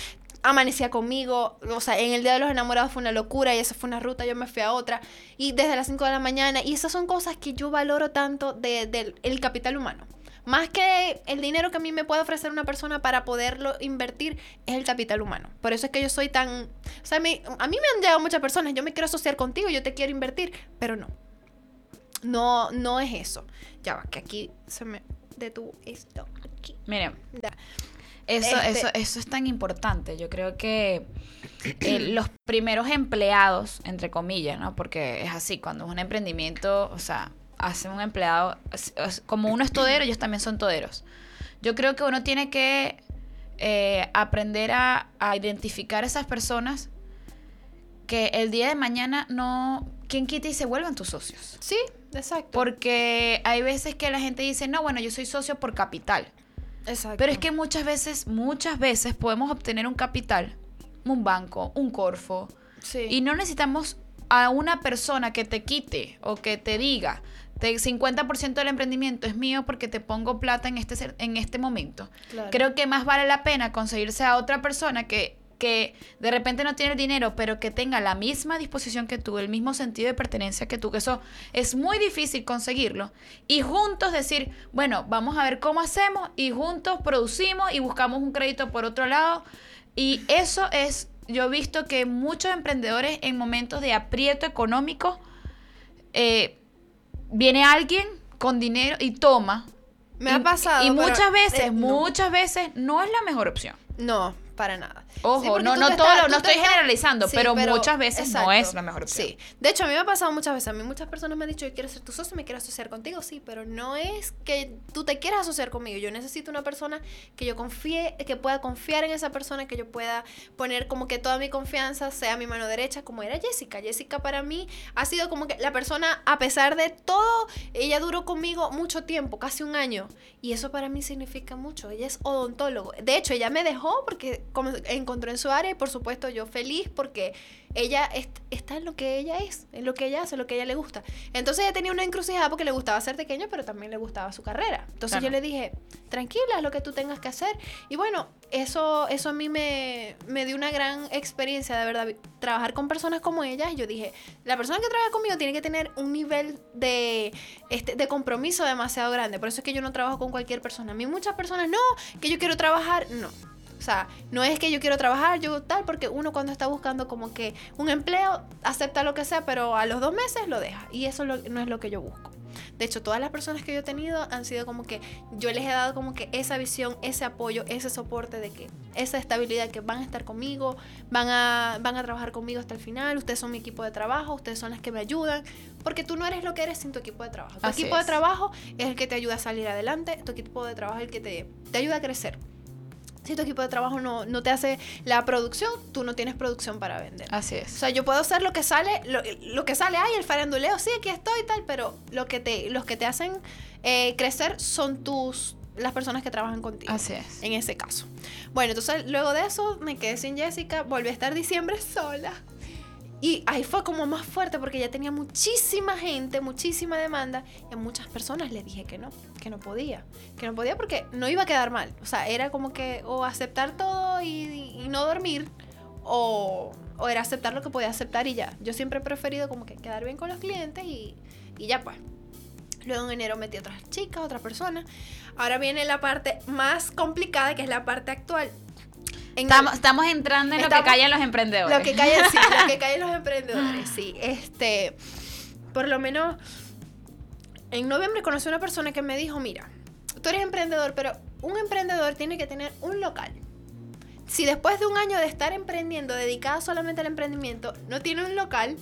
amanecía conmigo, o sea, en el Día de los Enamorados fue una locura y esa fue una ruta, yo me fui a otra, y desde las 5 de la mañana, y esas son cosas que yo valoro tanto del capital humano. Más que el dinero que a mí me puede ofrecer una persona para poderlo invertir, es el capital humano. Por eso es que yo soy tan... O sea, a mí, a mí me han llegado muchas personas, yo me quiero asociar contigo, yo te quiero invertir, pero no. No, no es eso. Ya va, que aquí se me detuvo esto. Aquí. Miren. Eso, Este- eso, eso es tan importante. Yo creo que eh, [CLEARS THROAT] los primeros empleados, entre comillas, ¿no? Porque es así, cuando es un emprendimiento, o sea, hace un empleado, como uno es todero, ellos también son toderos. Yo creo que uno tiene que eh, aprender a, a identificar esas personas que el día de mañana no, quien quita y se vuelvan tus socios. Sí, exacto. Porque hay veces que la gente dice, no, bueno, yo soy socio por capital. exacto. Pero es que muchas veces, muchas veces podemos obtener un capital, un banco, un corfo, Sí. y no necesitamos a una persona que te quite o que te diga, te- 50% del emprendimiento es mío porque te pongo plata en este, en este momento. Claro. Creo que más vale la pena conseguirse a otra persona que, que de repente no tiene el dinero, pero que tenga la misma disposición que tú, el mismo sentido de pertenencia que tú, que eso es muy difícil conseguirlo. Y juntos decir, bueno, vamos a ver cómo hacemos y juntos producimos y buscamos un crédito por otro lado. Y eso es, yo he visto que muchos emprendedores en momentos de aprieto económico, eh, viene alguien con dinero y toma. Me Y- ha pasado. Y pero, muchas veces, eh, no. muchas veces no es la mejor opción. No, para nada. Ojo, Sí, no- no todo estás- no estoy estás- generalizando, pero muchas veces no es la mejor opción. Sí. De hecho, a mí me ha pasado muchas veces. A mí muchas personas me han dicho, yo quiero ser tu socio, me quiero asociar contigo. Sí, pero no es que tú te quieras asociar conmigo. Yo necesito una persona que yo confíe, que pueda confiar en esa persona, que yo pueda poner como que toda mi confianza sea mi mano derecha, como era Jessica. Jessica para mí ha sido como que la persona, a pesar de todo, ella duró conmigo mucho tiempo, casi un año. Y eso para mí significa mucho. Ella es odontólogo. De hecho, ella me dejó porque encontró en su área y por supuesto yo feliz porque ella est- está en lo que ella es, en lo que ella hace, en lo que a ella le gusta. Entonces ella tenía una encrucijada porque le gustaba ser pequeño, pero también le gustaba su carrera. Entonces Claro. yo le dije, tranquila, es lo que tú tengas que hacer. Y bueno, eso, eso a mí me, me dio una gran experiencia, de verdad, trabajar con personas como ella. Y yo dije, la persona que trabaja conmigo tiene que tener un nivel de, este, de compromiso demasiado grande. Por eso es que yo no trabajo con cualquier persona. A mí muchas personas, no, que yo quiero trabajar, no. Sea, no es que yo quiero trabajar, yo tal, porque uno cuando está buscando como que un empleo, acepta lo que sea, pero a los dos meses lo deja. Y eso lo- no es lo que yo busco. De hecho, todas las personas que yo he tenido han sido como que yo les he dado como que esa visión, ese apoyo, ese soporte de que esa estabilidad que van a estar conmigo, van a, van a trabajar conmigo hasta el final, ustedes son mi equipo de trabajo, ustedes son las que me ayudan, porque tú no eres lo que eres sin tu equipo de trabajo. Tu Así equipo de trabajo es el que te ayuda a salir adelante, tu equipo de trabajo es el que te, te ayuda a crecer. Si tu equipo de trabajo no, no te hace la producción, tú no tienes producción para vender. Así O es. sea, yo puedo hacer lo que sale, lo, lo que sale, ay, el faranduleo, sí, aquí estoy y tal, pero lo que te, los que te hacen eh, crecer son tus, las personas que trabajan contigo. Así es. En ese caso. Bueno, entonces luego de eso me quedé sin Jessica, volví a estar diciembre [LAUGHS] sola. Y ahí fue como más fuerte porque ya tenía muchísima gente, muchísima demanda y a muchas personas les dije que no, que no podía, que no podía porque no iba a quedar mal. O sea, era como que o aceptar todo y, no dormir o, o era aceptar lo que podía aceptar y ya. Yo siempre he preferido como que quedar bien con los clientes y, y ya pues. Luego en enero metí a otras chicas, otras personas. Ahora viene la parte más complicada, que es la parte actual. En Estamos, estamos entrando en lo que callan los emprendedores. lo que cae sí, lo que [LAUGHS] caen los emprendedores, sí. Este, por lo menos, en noviembre conocí a una persona que me dijo, mira, tú eres emprendedor, pero un emprendedor tiene que tener un local. Si después de un año de estar emprendiendo, dedicada solamente al emprendimiento, no tiene un local,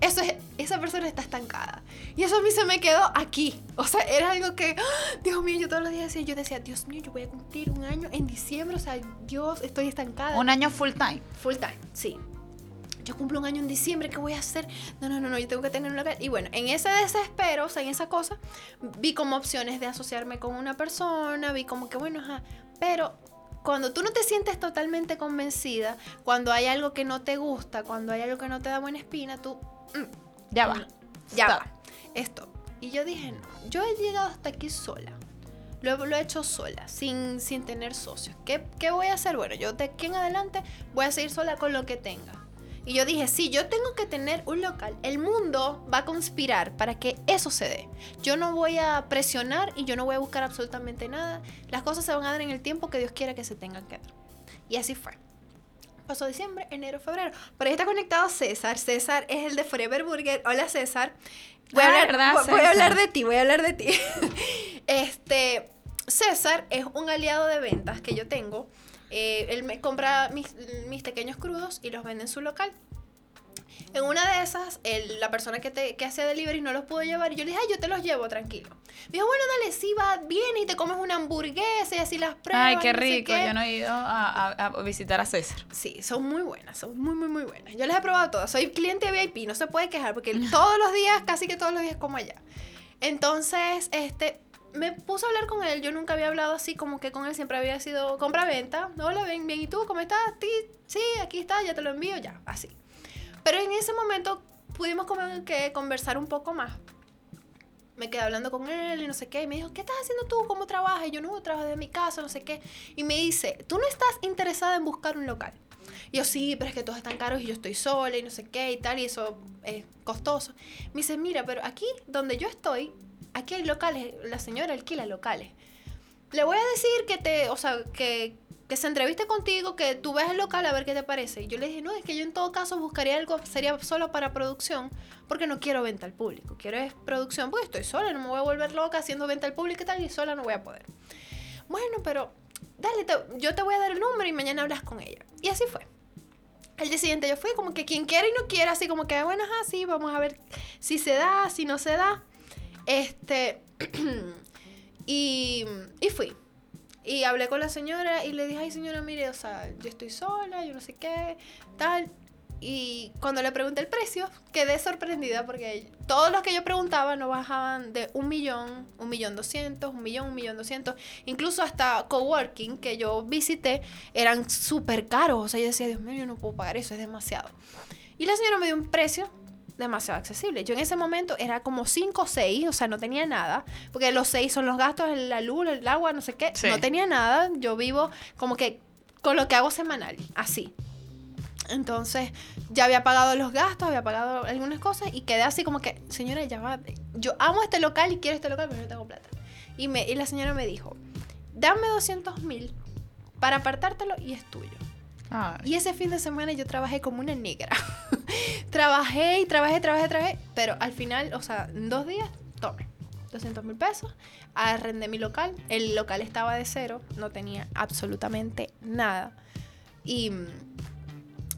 eso es, esa persona está estancada. Y eso a mí se me quedó aquí. O sea, era algo que, ¡ah! Dios mío, yo todos los días decía, yo decía, Dios mío, yo voy a cumplir un año en diciembre. O sea, Dios, estoy estancada. Un año full time. Full time, sí. yo cumplo un año en diciembre, ¿qué voy a hacer? No, no, no, no, yo tengo que tener un local. Y bueno, en ese desespero, o sea, en esa cosa, vi como opciones de asociarme con una persona, vi como que, bueno, ajá, pero cuando tú no te sientes totalmente convencida, cuando hay algo que no te gusta, cuando hay algo que no te da buena espina, tú... mm, ya va. Ya va. Esto. Y yo dije, no, yo he llegado hasta aquí sola. Lo, lo he hecho sola, sin, sin tener socios. ¿Qué, ¿Qué voy a hacer? Bueno, yo de aquí en adelante voy a seguir sola con lo que tenga. Y yo dije, sí, yo tengo que tener un local. El mundo va a conspirar para que eso se dé. Yo no voy a presionar y yo no voy a buscar absolutamente nada. Las cosas se van a dar en el tiempo que Dios quiera que se tengan que dar. Y así fue. Pasó diciembre, enero, febrero. Por ahí está conectado César. César es el de Forever Burger. Hola César. Voy, a, Ah, hablar, ¿verdad, voy- voy a César? hablar de ti, voy a hablar de ti. [LAUGHS] este, César es un aliado de ventas que yo tengo. Eh, él me compra mis, mis pequeños crudos y los vende en su local. En una de esas, la persona que, te, que hace delivery no los pudo llevar y yo le dije, ay, yo te los llevo, tranquilo. Me dijo, bueno, dale, sí, va bien y te comes una hamburguesa y así las pruebas. Ay, qué no rico. qué". Yo no he ido a, a- a visitar a César. Sí, son muy buenas, son muy, muy, muy buenas. Yo las he probado todas. Soy cliente VIP, no se puede quejar porque [LAUGHS] todos los días, casi que todos los días como allá. Entonces, este, me puse a hablar con él. Yo nunca había hablado así como que con él siempre había sido compra-venta. Hola, bien, bien. ¿Y tú cómo estás? Sí, aquí está, ya te lo envío, ya, así. Pero en ese momento pudimos como que conversar un poco más. Me quedé hablando con él y no sé qué. Y me dijo, ¿qué estás haciendo tú? ¿Cómo trabajas? Y yo no trabajo desde mi casa, no sé qué. Y me dice, ¿tú no estás interesada en buscar un local? Y yo, sí, pero es que todos están caros y yo estoy sola y no sé qué y tal, y eso es costoso. Me dice, mira, pero aquí donde yo estoy, aquí hay locales, la señora alquila locales. Le voy a decir que te, o sea, que, que se entreviste contigo, que tú veas el local a ver qué te parece. Y yo le dije, no, es que yo en todo caso buscaría algo, sería solo para producción, porque no quiero venta al público. Quiero es producción, porque estoy sola, no me voy a volver loca haciendo venta al público y tal, y sola no voy a poder. Bueno, pero dale, te- yo te voy a dar el número y mañana hablas con ella. Y así fue. El día siguiente yo fui como que quien quiera y no quiera, así como que, bueno, ajá, sí, vamos a ver si se da, si no se da. Este, [CLEARS THROAT] y, y fui. Y hablé con la señora y le dije, ay señora, mire, o sea, yo estoy sola, yo no sé qué, tal. Y cuando le pregunté el precio, quedé sorprendida porque todos los que yo preguntaba no bajaban de un millón, un millón doscientos, un millón, un millón doscientos. Incluso hasta coworking que yo visité eran súper caros. O sea, yo decía, Dios mío, yo no puedo pagar eso, es demasiado. Y la señora me dio un precio demasiado accesible. Yo en ese momento era como 5 o 6, o sea, no tenía nada, porque los 6 son los gastos, la luz, el agua, no sé qué, Sí. no tenía nada. Yo vivo como que con lo que hago semanal, así. Entonces, ya había pagado los gastos, había pagado algunas cosas y quedé así como que, señora, ya va, yo amo este local y quiero este local, pero no tengo plata. Y, me, y la señora me dijo, dame 200 mil para apartártelo y es tuyo. Y ese fin de semana yo trabajé como una negra. [LAUGHS] trabajé y trabajé, trabajé, trabajé, pero al final, o sea, en dos días, tome. 200 mil pesos, arrendé mi local, el local estaba de cero, no tenía absolutamente nada. Y,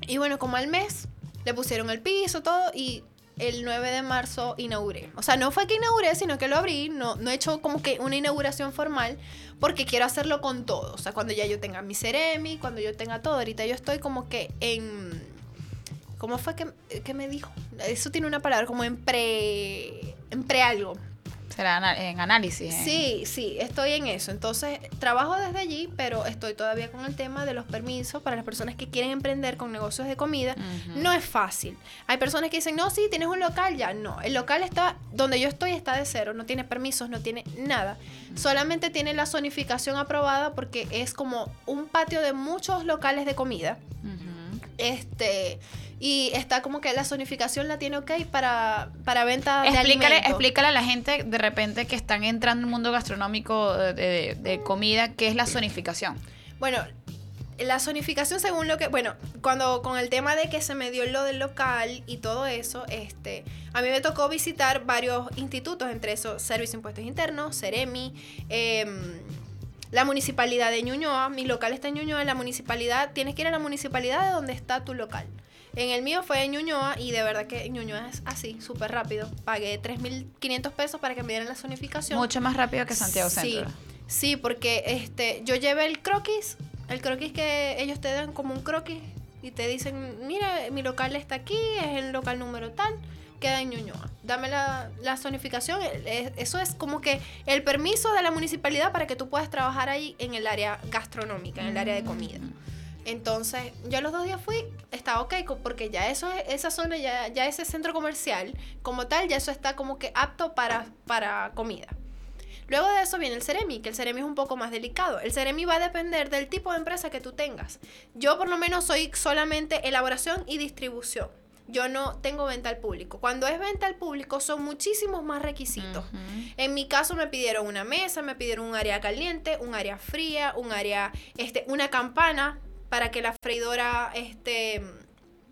y bueno, como al mes, le pusieron el piso, todo, y el 9 de marzo inauguré. O sea, no fue que inauguré, sino que lo abrí, no, no he hecho como que una inauguración formal, porque quiero hacerlo con todo. O sea, cuando ya yo tenga mi Ceremi, cuando yo tenga todo. Ahorita yo estoy como que en... ¿Cómo fue que, que me dijo? Eso tiene una palabra, como en pre... En pre algo. Será en análisis. en- Sí, sí, estoy en eso. Entonces, trabajo desde allí, pero estoy todavía con el tema de los permisos para las personas que quieren emprender con negocios de comida. No es fácil. Hay personas que dicen, no, sí, tienes un local ya. No, el local está, donde yo estoy está de cero, no tiene permisos, no tiene nada. Solamente tiene la zonificación aprobada porque es como un patio de muchos locales de comida. Este, y está como que la zonificación la tiene ok para, para venta de Explícale, alimentos. explícale a la gente de repente que están entrando en el mundo gastronómico de, de- de comida, ¿qué es la zonificación? Bueno, la zonificación según lo que, bueno, cuando con el tema de que se me dio lo del local y todo eso, este, a mí me tocó visitar varios institutos, entre esos Servicio de Impuestos Internos, Ceremi, em, la municipalidad de Ñuñoa, mi local está en Ñuñoa, la municipalidad, tienes que ir a la municipalidad de donde está tu local. En el mío fue en Ñuñoa y de verdad que Ñuñoa es así, súper rápido. Pagué 3.500 pesos para que me dieran la zonificación. Mucho más rápido que Santiago Sí, Centro. sí, porque este, yo llevé el croquis, el croquis que ellos te dan como un croquis y te dicen, mira, mi local está aquí, es el local número tal, queda en Ñuñoa. Dame la, la zonificación. eh, Eso es como que el permiso de la municipalidad para que tú puedas trabajar ahí en el área gastronómica, en el área de comida. Entonces, yo los dos días fui, estaba ok, porque ya eso, es- esa zona, ya, ya ese centro comercial, como tal, ya eso está como que apto para, para comida. Luego de eso viene el Ceremi, que el Ceremi es un poco más delicado. El Ceremi va a depender del tipo de empresa que tú tengas. Yo por lo menos soy solamente elaboración y distribución. Yo no tengo venta al público. Cuando es venta al público son muchísimos más requisitos. En mi caso me pidieron una mesa, me pidieron un área caliente, un área fría, un área, este, una campana para que la freidora, este,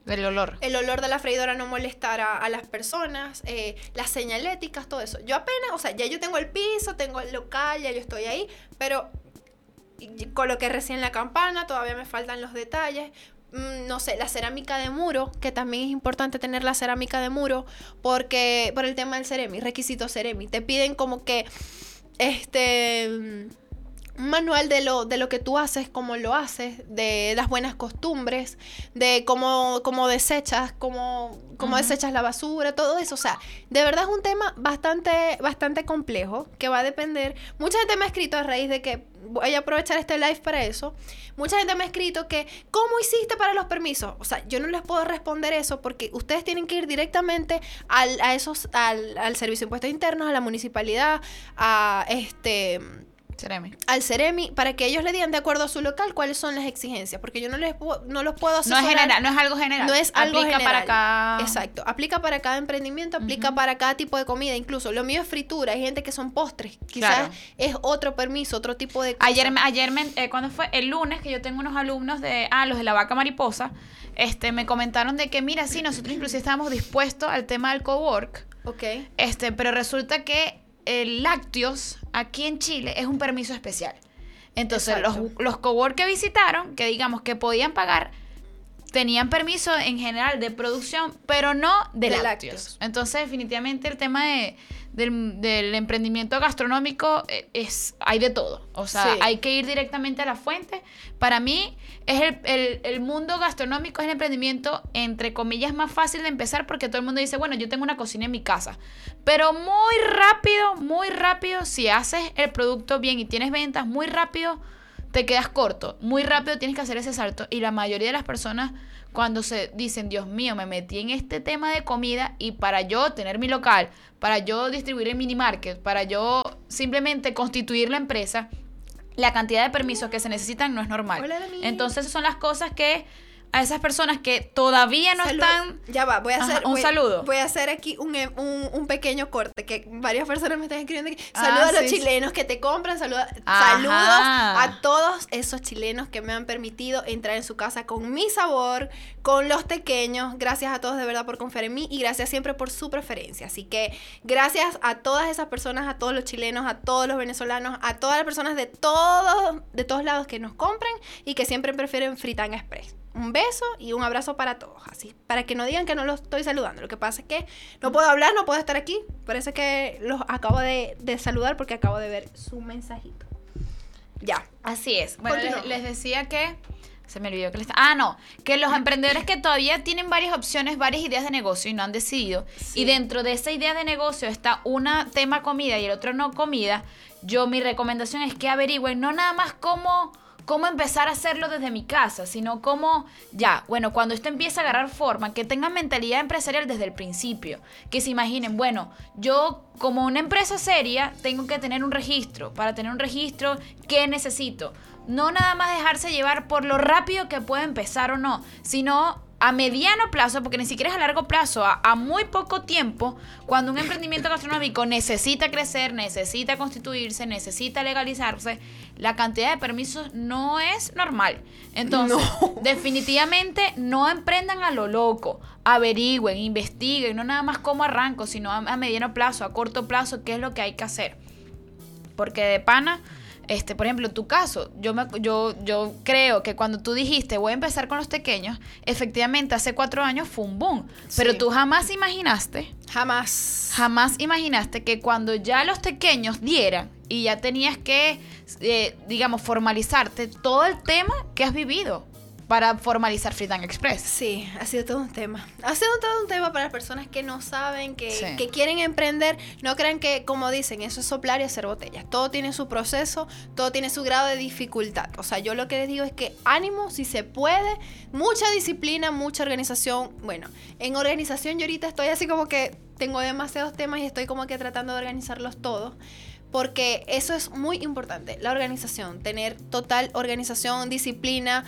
Del olor. el olor de la freidora no molestara a las personas, eh, las señaléticas, todo eso. Yo apenas, o sea, ya yo tengo el piso, tengo el local, ya yo estoy ahí, pero coloqué recién la campana, todavía me faltan los detalles. Mm, No sé, la cerámica de muro, que también es importante tener la cerámica de muro, porque por el tema del Ceremi, requisito Ceremi, te piden como que este un manual de lo, de lo que tú haces, cómo lo haces, de las buenas costumbres, de cómo, cómo desechas, cómo, cómo desechas la basura, todo eso. O sea, de verdad es un tema bastante, bastante complejo que va a depender. Mucha gente me ha escrito a raíz de que voy a aprovechar este live para eso. Mucha gente me ha escrito que, ¿cómo hiciste para los permisos? O sea, yo no les puedo responder eso porque ustedes tienen que ir directamente al, a esos, al, al Servicio de Impuestos Internos, a la municipalidad, a este Ceremi. al Ceremi para que ellos le digan de acuerdo a su local cuáles son las exigencias, porque yo no les pu- no los puedo No asesorar. es general, no es algo general. No es algo Aplica para cada. Exacto, aplica para cada emprendimiento, aplica para cada tipo de comida, incluso lo mío es fritura, hay gente que son postres, quizás Claro. es otro permiso, otro tipo de cosa. Ayer, ayer me, eh, cuando fue el lunes, que yo tengo unos alumnos de, ah, los de la vaca mariposa, este, me comentaron de que, mira, sí, nosotros inclusive estábamos dispuestos al tema del cowork, Ok, este, pero resulta que el lácteos aquí en Chile es un permiso especial. Entonces, los, los cowork que visitaron, que digamos que podían pagar, tenían permiso en general de producción, pero no de, De lácteos. lácteos. Entonces, definitivamente el tema de, del, del emprendimiento gastronómico eh, es hay de todo. O sea, Sí. hay que ir directamente a la fuente. Para mí, es el, el- el mundo gastronómico es el emprendimiento, entre comillas, más fácil de empezar porque todo el mundo dice, bueno, yo tengo una cocina en mi casa. Pero muy rápido, muy rápido, si haces el producto bien y tienes ventas, muy rápido te quedas corto. Muy rápido tienes que hacer ese salto. Y la mayoría de las personas, cuando se dicen, Dios mío, me metí en este tema de comida y para yo tener mi local, para yo distribuir el mini market, para yo simplemente constituir la empresa, la cantidad de permisos que se necesitan no es normal. Entonces, esas son las cosas que a esas personas que todavía no Salud. están. Ya va, voy a Ajá, hacer un voy- saludo. Voy a hacer aquí un, em- un, un pequeño corte que varias personas me están escribiendo aquí. Ah, Saludos a los sí, sí. chilenos que te compran, saluda- saludos a todos esos chilenos que me han permitido entrar en su casa con mi sabor, con los pequeños. Gracias a todos de verdad por confiar en mí y gracias siempre por su preferencia. Así que gracias a todas esas personas, a todos los chilenos, a todos los venezolanos, a todas las personas de todos de todos lados que nos compran y que siempre prefieren Fritan Express. Un beso y un abrazo para todos, así, para que no digan que no los estoy saludando. Lo que pasa es que no puedo hablar, no puedo estar aquí, es que los acabo de, de saludar porque acabo de ver su mensajito. Ya. Así es. Bueno, les decía que. Se me olvidó que les. Ah, no. Que los emprendedores que todavía tienen varias opciones, varias ideas de negocio y no han decidido. Sí. Y dentro de esa idea de negocio está una tema comida y el otro no comida. Yo, mi recomendación es que averigüen no nada más cómo. Cómo empezar a hacerlo desde mi casa, sino cómo, ya, bueno, cuando esto empieza a agarrar forma, que tengan mentalidad empresarial desde el principio, que se imaginen, bueno, yo como una empresa seria tengo que tener un registro, para tener un registro, ¿qué necesito? no nada más dejarse llevar por lo rápido que puede empezar o no, sino a mediano plazo, porque ni siquiera es a largo plazo, a, a muy poco tiempo, cuando un emprendimiento gastronómico necesita crecer, necesita constituirse, necesita legalizarse, la cantidad de permisos no es normal. Entonces, [LAUGHS] definitivamente no emprendan a lo loco, averigüen, investiguen, no nada más cómo arranco, sino a, a mediano plazo, a corto plazo, qué es lo que hay que hacer. Porque de pana, este, por ejemplo, en tu caso, yo, me, yo, yo creo que cuando tú dijiste voy a empezar con los pequeños, efectivamente hace cuatro años fue un boom. Pero tú jamás imaginaste, Jamás. jamás imaginaste que cuando ya los pequeños dieran y ya tenías que, eh, digamos, formalizarte todo el tema que has vivido. Para formalizar Fritan Express. Sí, ha sido todo un tema. Ha sido todo un tema para las personas que no saben, que, Sí. que quieren emprender. No crean que, como dicen, eso es soplar y hacer botellas. Todo tiene su proceso, todo tiene su grado de dificultad. O sea, yo lo que les digo es que ánimo, si se puede, mucha disciplina, mucha organización. Bueno, en organización yo ahorita estoy así como que tengo demasiados temas y estoy como que tratando de organizarlos todos. Porque eso es muy importante, la organización, tener total organización, disciplina,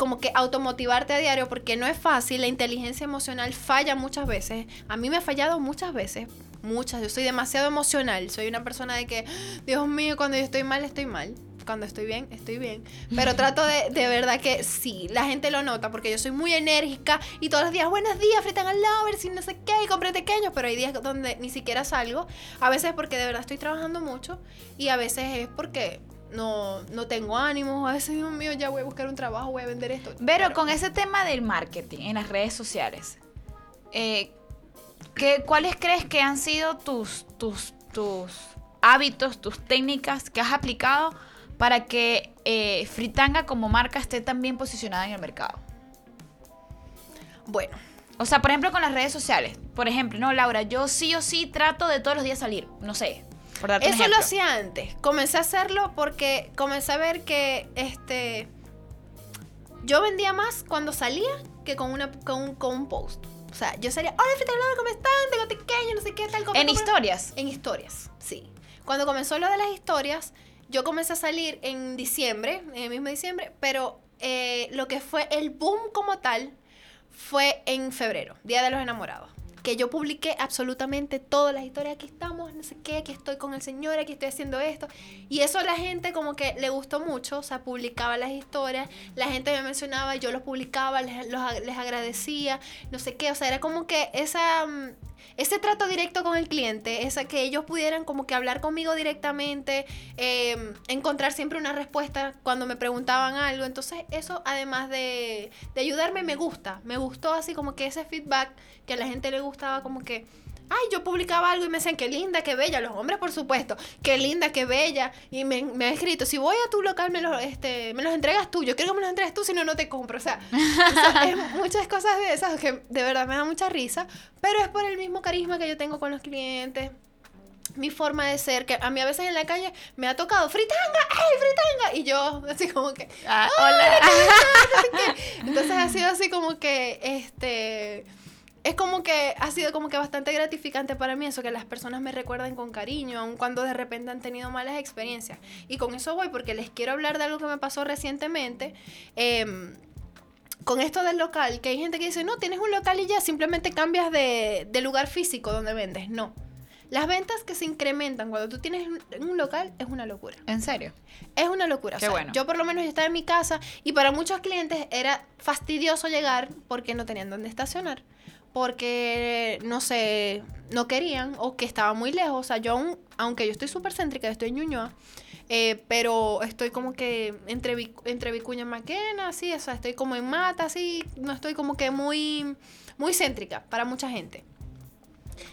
como que automotivarte a diario porque no es fácil, la inteligencia emocional falla muchas veces. A mí me ha fallado muchas veces, muchas. Yo soy demasiado emocional, soy una persona de que, Dios mío, cuando yo estoy mal, estoy mal. Cuando estoy bien, estoy bien. Pero trato de, de verdad que sí, la gente lo nota porque yo soy muy enérgica y todos los días, buenos días, fritan al lover, sin no sé qué, y compré pequeños, pero hay días donde ni siquiera salgo. A veces porque de verdad estoy trabajando mucho y a veces es porque no, no tengo ánimos. A veces, Dios mío, ya voy a buscar un trabajo, voy a vender esto. Pero con ese tema del marketing en las redes sociales, eh, ¿qué, ¿cuáles crees que han sido tus, tus, tus hábitos, tus técnicas que has aplicado para que eh, Fritanga como marca esté tan bien posicionada en el mercado? Bueno, O sea, por ejemplo, con las redes sociales. Por ejemplo, no, Laura, yo sí o sí trato de todos los días salir. No sé, por darte un Eso lo hacía antes. Comencé a hacerlo porque comencé a ver que este yo vendía más cuando salía que con una con un, con un post. O sea, yo salía, hola Fritanglar, ¿cómo están? Tengo pequeño, no sé qué tal. En compra". historias. En historias, sí. Cuando comenzó lo de las historias, yo comencé a salir en diciembre, en el mismo diciembre, pero eh, lo que fue el boom como tal fue en febrero, Día de los Enamorados. Que yo publiqué absolutamente todas las historias. Aquí estamos, no sé qué, aquí estoy con el señor, aquí estoy haciendo esto. Y eso a la gente como que le gustó mucho. O sea, publicaba las historias, la gente me mencionaba, yo los publicaba, les, les agradecía, no sé qué. O sea, era como que esa, mm, ese trato directo con el cliente, esa que ellos pudieran como que hablar conmigo directamente, eh, encontrar siempre una respuesta cuando me preguntaban algo. Entonces eso además de, de ayudarme me gusta, me gustó así como que ese feedback que a la gente le gustaba como que... Ay, yo publicaba algo y me decían, qué linda, qué bella. Los hombres, por supuesto, qué linda, qué bella. Y me, me han escrito, si voy a tu local, me los, este, me los entregas tú. Yo quiero que me los entregues tú, si no, no te compro. O sea, es [LAUGHS] muchas cosas de esas que de verdad me da mucha risa. Pero es por el mismo carisma que yo tengo con los clientes. Mi forma de ser, que a mí a veces en la calle me ha tocado, fritanga, ¡ay, fritanga! Y yo, así como que, Ah, hola. [LAUGHS] entonces ha sido así como que, este, es como que ha sido como que bastante gratificante para mí eso, que las personas me recuerden con cariño, aun cuando de repente han tenido malas experiencias. Y con eso voy, porque les quiero hablar de algo que me pasó recientemente. em, con esto del local, que hay gente que dice, no, tienes un local y ya simplemente cambias de, de lugar físico donde vendes. No. Las ventas que se incrementan cuando tú tienes un- local es una locura. ¿En serio? Es una locura. Qué o sea, bueno. Yo por lo menos estaba en mi casa y para muchos clientes era fastidioso llegar porque no tenían dónde estacionar. Porque, no sé, no querían o que estaba muy lejos. O sea, yo aunque yo estoy súper céntrica, estoy en Ñuñoa, eh, pero estoy como que entre, entre Vicuña y Maquena, así, o sea, estoy como en Mata, así, no estoy como que muy, muy céntrica para mucha gente.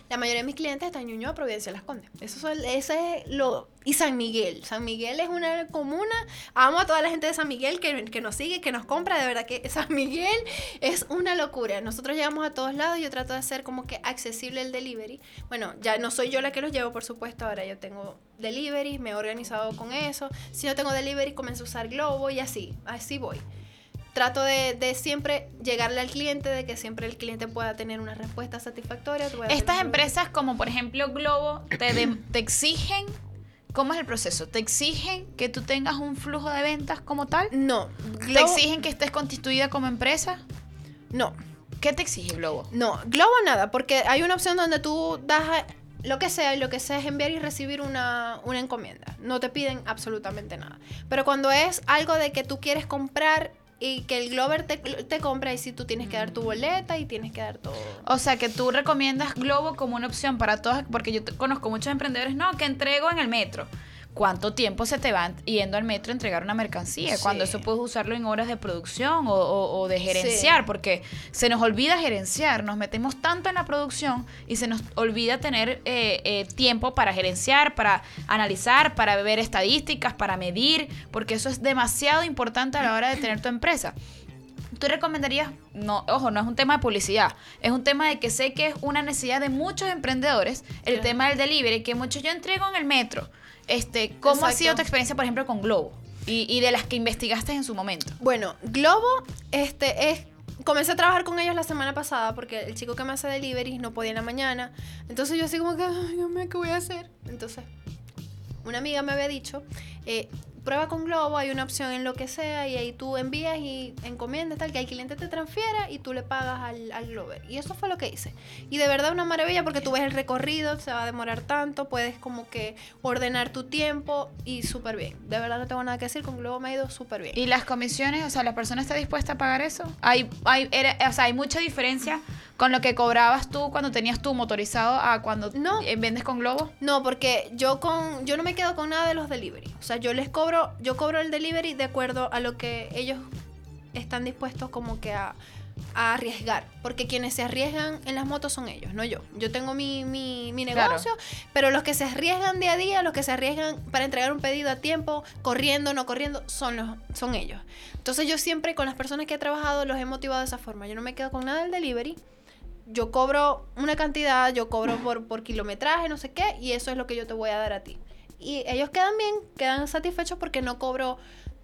La mayoría de mis clientes están en Ñuñoa, Providencia, Las Condes. Eso son- ese es lo... Y San Miguel. San Miguel es una comuna. Amo a toda la gente de San Miguel que, que nos sigue, que nos compra. De verdad que [LAUGHS] San Miguel es una locura. Nosotros llegamos a todos lados. Yo trato de hacer como que accesible el delivery. Bueno, ya no soy yo la que los llevo, por supuesto. Ahora yo tengo delivery, me he organizado con eso. Si no tengo delivery, comienzo a usar Globo y así. Así voy trato de, de siempre llegarle al cliente, de que siempre el cliente pueda tener una respuesta satisfactoria. Estas empresas como por ejemplo Globo te, de- [CLEARS THROAT] te exigen, ¿cómo es el proceso? ¿Te exigen que tú tengas un flujo de ventas como tal? No, ¿Te exigen que estés constituida como empresa? no, ¿Qué te exige Globo? no, Globo nada, porque hay una opción donde tú das lo que sea y lo que sea es enviar y recibir una, una encomienda. No te piden absolutamente nada. Pero cuando es algo de que tú quieres comprar y que el Glover te, te compra y si tú tienes que dar tu boleta y tienes que dar todo. O sea, que tú recomiendas Globo como una opción para todas, porque yo conozco muchos emprendedores, no, que entrego en el metro. ¿Cuánto tiempo se te va yendo al metro a entregar una mercancía? Sí. Cuando eso puedes usarlo en horas de producción o, o- o de gerenciar, Sí. porque se nos olvida gerenciar, nos metemos tanto en la producción y se nos olvida tener eh, eh, tiempo para gerenciar, para analizar, para ver estadísticas, para medir, porque eso es demasiado importante a la hora de tener tu empresa. tú recomendarías, no, ojo, no es un tema de publicidad, es un tema de que sé que es una necesidad de muchos emprendedores, el Claro. tema del delivery, que muchos yo entrego en el metro. Este, ¿Cómo ha sido tu experiencia, por ejemplo, con Globo? Y, y de las que investigaste en su momento. Bueno, Globo, este es. Comencé a trabajar con ellos la semana pasada porque el chico que me hace delivery no podía en la mañana. Entonces yo así como que, ay, Dios mío, ¿qué voy a hacer? Entonces, una amiga me había dicho, eh, prueba con Globo, hay una opción en lo que sea y ahí tú envías y encomiendas tal, que el cliente te transfiera y tú le pagas al, al Glover. Y eso fue lo que hice. Y de verdad una maravilla porque tú ves el recorrido, se va a demorar tanto, puedes como que ordenar tu tiempo y súper bien. De verdad no tengo nada que decir, con Globo me ha ido súper bien. ¿Y las comisiones? O sea, ¿la persona está dispuesta a pagar eso? Hay, hay, era- o sea, hay mucha diferencia con lo que cobrabas tú cuando tenías tu motorizado a cuando No. eh, vendes con Globo. No, porque yo con yo no me quedo con nada de los delivery. O sea, yo les cobro, yo cobro el delivery de acuerdo a lo que ellos están dispuestos como que a, a arriesgar. Porque quienes se arriesgan en las motos son ellos, no yo. Yo tengo mi, mi, mi Claro. negocio, pero los que se arriesgan día a día, los que se arriesgan para entregar un pedido a tiempo, corriendo, no corriendo, son, los, son ellos. Entonces yo siempre con las personas que he trabajado los he motivado de esa forma. Yo no me quedo con nada del delivery yo cobro una cantidad, yo cobro por, por kilometraje, no sé qué, y eso es lo que yo te voy a dar a ti. Y ellos quedan bien, quedan satisfechos porque no cobro,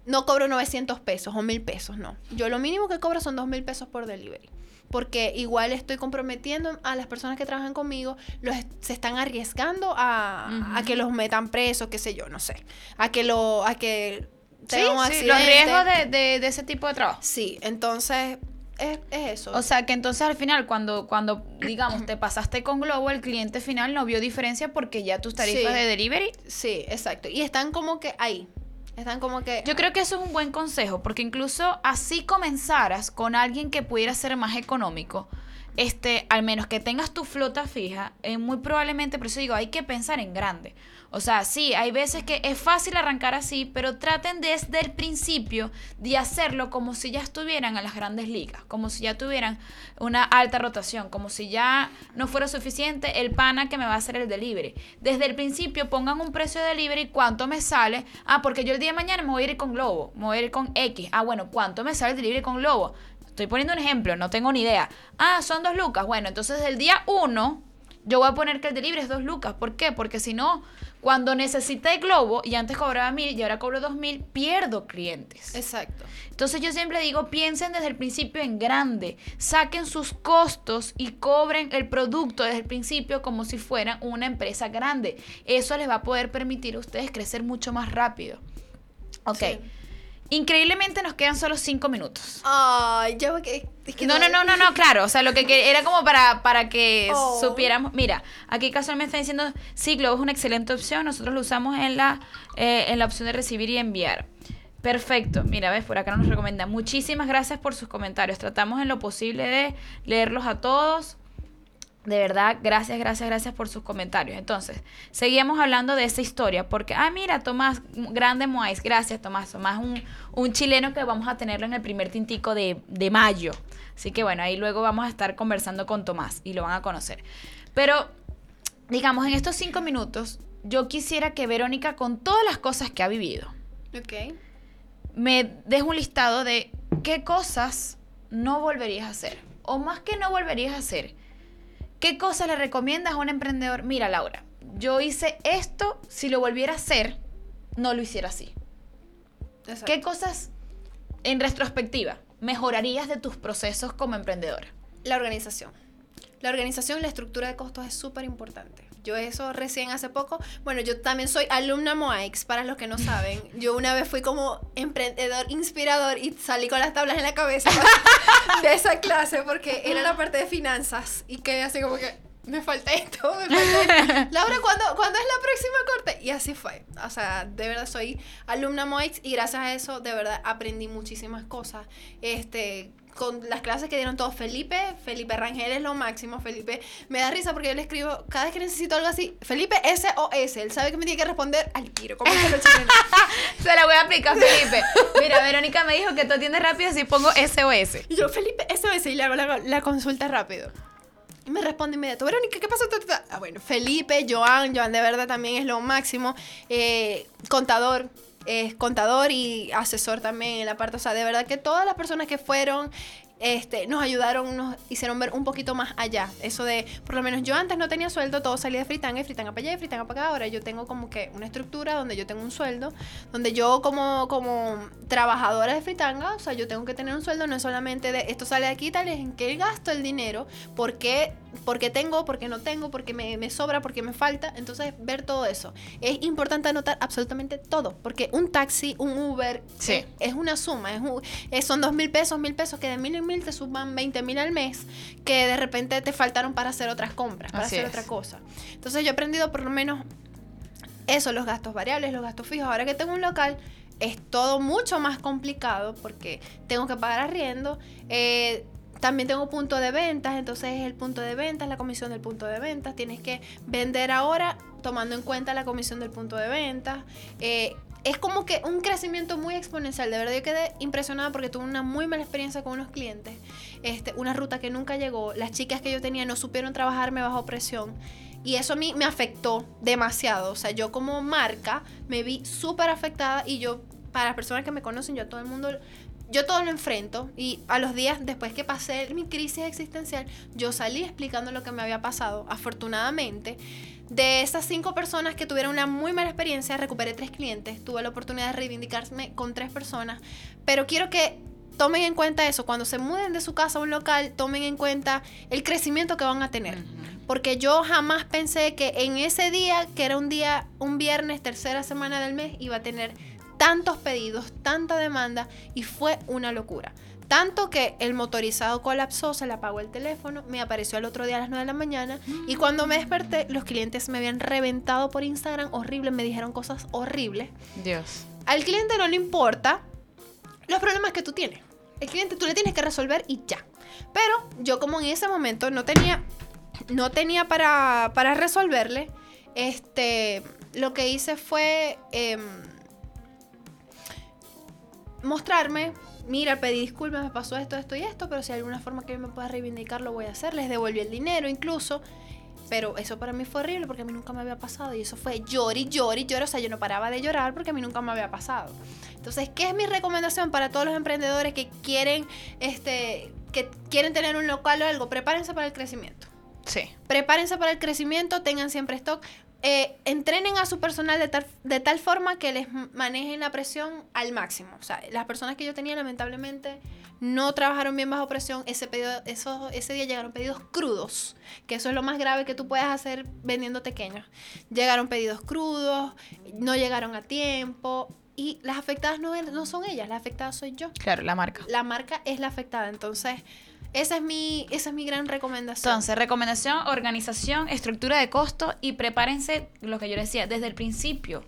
no cobro 900 pesos o 1000 pesos, no. Yo lo mínimo que cobro son 2000 pesos por delivery. Porque igual estoy comprometiendo a las personas que trabajan conmigo, los, se están arriesgando a, a que los metan presos, qué sé yo, no sé. A que lo, a que Sí, los riesgos de, de- de ese tipo de trabajo. Sí, entonces es, es eso. O sea, que entonces al final, cuando, cuando digamos, te pasaste con Globo, el cliente final no vio diferencia porque ya tus tarifas Sí. de delivery. Sí, exacto. Y están como que ahí. Están como que. Yo creo que eso es un buen consejo, porque incluso así comenzaras con alguien que pudiera ser más económico, este, al menos que tengas tu flota fija, eh, muy probablemente, por eso digo, hay que pensar en grande. O sea, sí, hay veces que es fácil arrancar así, pero traten desde el principio de hacerlo como si ya estuvieran en las grandes ligas, como si ya tuvieran una alta rotación, como si ya no fuera suficiente el pana que me va a hacer el delivery. Desde el principio pongan un precio de delivery, cuánto me sale. Ah, porque yo el día de mañana me voy a ir con Globo, me voy a ir con X. Ah, bueno, ¿cuánto me sale el delivery con Globo? Estoy poniendo un ejemplo, no tengo ni idea. Ah, son dos lucas. Bueno, entonces el día uno yo voy a poner que el delivery es dos lucas. ¿Por qué? Porque si no, cuando necesité Globo y antes cobraba mil y ahora cobro dos mil, pierdo clientes. Exacto. Entonces yo siempre digo, piensen desde el principio en grande, saquen sus costos y cobren el producto desde el principio como si fueran una empresa grande. Eso les va a poder permitir a ustedes crecer mucho más rápido. Ok. Sí. Increíblemente nos quedan solo cinco minutos. Ay, ya que. es que No, no, no, no, no, claro. O sea, lo que, que- era como para, para que Oh. supiéramos. Mira, aquí casual me está diciendo, sí, Globo es una excelente opción. Nosotros lo usamos en la, eh, en la opción de recibir y enviar. Perfecto. Mira, ves, por acá nos recomienda. Muchísimas gracias por sus comentarios. Tratamos en lo posible de leerlos a todos. De verdad, gracias, gracias, gracias por sus comentarios. Entonces, seguíamos hablando de esa historia, porque, ah, mira, Tomás, grande Moais, gracias Tomás, Tomás, un, un chileno que vamos a tenerlo en el primer tintico de, de mayo. Así que bueno, ahí luego vamos a estar conversando con Tomás y lo van a conocer. Pero, digamos, en estos cinco minutos, yo quisiera que Verónica, con todas las cosas que ha vivido, me des un listado de qué cosas no volverías a hacer. O más que no volverías a hacer, ¿qué cosas le recomiendas a un emprendedor? Mira, Laura, yo hice esto, si lo volviera a hacer, no lo hiciera así. Exacto. ¿Qué cosas, en retrospectiva, mejorarías de tus procesos como emprendedora? La organización. La organización y la estructura de costos es súper importante. Yo eso recién hace poco, bueno, yo también soy alumna MOAX, para los que no saben. [LAUGHS] Yo una vez fui como emprendedor inspirador y salí con las tablas en la cabeza [LAUGHS] de esa clase porque era la parte de finanzas y quedé así como que me falta esto, me falta esto. [LAUGHS] Laura, ¿cuándo, ¿cuándo es la próxima corte? Y así fue. O sea, de verdad soy alumna MOAX y gracias a eso de verdad aprendí muchísimas cosas. Este, con las clases que dieron todos Felipe, Felipe Rangel es lo máximo, Felipe me da risa porque yo le escribo cada vez que necesito algo así, Felipe SOS, él sabe que me tiene que responder al tiro, como que lo. [LAUGHS] Se la voy a aplicar, Felipe. Mira, Verónica me dijo que tú atiendes rápido si pongo SOS. Y yo, Felipe SOS, y le hago la, la consulta rápido. Y me responde inmediato, Verónica, ¿qué pasó? Ah, bueno, Felipe, Joan, Joan de verdad también es lo máximo. Eh, contador, es contador y asesor también en la parte, o sea, de verdad que todas las personas que fueron este, nos ayudaron, nos hicieron ver un poquito más allá. Eso de, por lo menos yo antes no tenía sueldo, todo salía de fritanga y fritanga para allá y fritanga para acá. Ahora yo tengo como que una estructura donde yo tengo un sueldo, donde yo como, como trabajadora de fritanga, o sea, yo tengo que tener un sueldo, no es solamente de esto sale de aquí, tal, es en qué gasto el dinero, por qué, porque tengo, porque no tengo, porque me, me sobra, porque me falta. Entonces, ver todo eso. Es importante anotar absolutamente todo, porque un taxi, un Uber, Sí. es, una suma, es un- es- son dos mil pesos, mil pesos, que de mil en mil te suman 20 mil al mes, que de repente te faltaron para hacer otras compras, para Así hacer es. otra cosa. Entonces yo he aprendido por lo menos eso, los gastos variables, los gastos fijos. Ahora que tengo un local, es todo mucho más complicado porque tengo que pagar arriendo. eh, también tengo punto de ventas, entonces el punto de ventas, la comisión del punto de ventas. Tienes que vender ahora tomando en cuenta la comisión del punto de ventas. Eh, es como que un crecimiento muy exponencial. De verdad, yo quedé impresionada porque tuve una muy mala experiencia con unos clientes. Este, una ruta que nunca llegó. Las chicas que yo tenía no supieron trabajarme bajo presión. Y eso a mí me afectó demasiado. O sea, yo como marca me vi súper afectada y yo, para las personas que me conocen, yo a todo el mundo, yo todo lo enfrento. Y a los días después que pasé mi crisis existencial, yo salí explicando lo que me había pasado. Afortunadamente, de esas cinco personas que tuvieron una muy mala experiencia, recuperé tres clientes. Tuve la oportunidad de reivindicarme con tres personas. Pero quiero que tomen en cuenta eso. Cuando se muden de su casa a un local, tomen en cuenta el crecimiento que van a tener. Porque yo jamás pensé que en ese día, que era un día, un viernes, tercera semana del mes, iba a tener tantos pedidos, tanta demanda y fue una locura. Tanto que el motorizado colapsó, se le apagó el teléfono, me apareció al otro día a las 9 de la mañana y cuando me desperté los clientes me habían reventado por Instagram horrible, me dijeron cosas horribles. Dios. Al cliente no le importa los problemas que tú tienes. El cliente tú le tienes que resolver y ya. Pero yo como en ese momento no tenía, no tenía para, para resolverle, este, lo que hice fue em, mostrarme, mira, pedí disculpas, me pasó esto, esto y esto, pero si hay alguna forma que yo me pueda reivindicar, lo voy a hacer. Les devolví el dinero incluso. Pero eso para mí fue horrible porque a mí nunca me había pasado. Y eso fue llor y llor y llor. O sea, yo no paraba de llorar porque a mí nunca me había pasado. Entonces, ¿qué es mi recomendación para todos los emprendedores que quieren, este, que quieren tener un local o algo? Prepárense para el crecimiento. Sí. Prepárense para el crecimiento, tengan siempre stock. Eh, entrenen a su personal de tal, de tal forma que les manejen la presión al máximo. O sea, las personas que yo tenía lamentablemente no trabajaron bien bajo presión. Ese, pedido, eso, ese día llegaron pedidos crudos, que eso es lo más grave que tú puedes hacer vendiendo pequeños. Llegaron pedidos crudos, no llegaron a tiempo y las afectadas no, no son ellas, las afectadas soy yo. Claro, la marca. La marca es la afectada, entonces esa es mi, esa es mi gran recomendación. Entonces, recomendación, organización, estructura de costo y prepárense, lo que yo decía, desde el principio.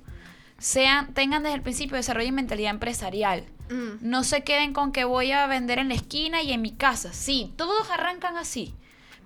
Sean, tengan desde el principio, desarrollen mentalidad empresarial. Mm. No se queden con que voy a vender en la esquina y en mi casa. Sí, todos arrancan así.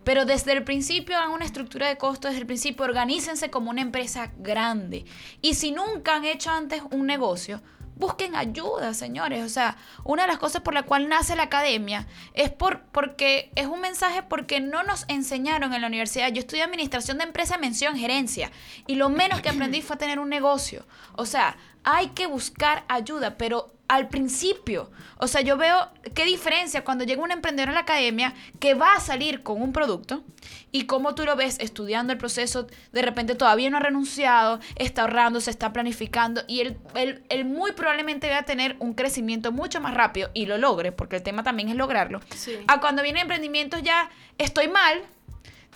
Pero desde el principio hagan una estructura de costo, desde el principio organícense como una empresa grande. Y si nunca han hecho antes un negocio, busquen ayuda, señores. O sea, una de las cosas por la cual nace la academia es por, porque es un mensaje porque no nos enseñaron en la universidad. Yo estudié administración de empresa, mención, gerencia. Y lo menos que aprendí fue tener un negocio. O sea, hay que buscar ayuda, pero al principio. O sea, yo veo qué diferencia cuando llega un emprendedor a la academia que va a salir con un producto y cómo tú lo ves estudiando el proceso, de repente todavía no ha renunciado, está ahorrando, se está planificando y él, él- él muy probablemente va a tener un crecimiento mucho más rápido y lo logre, porque el tema también es lograrlo. Sí. A cuando viene emprendimientos ya estoy mal,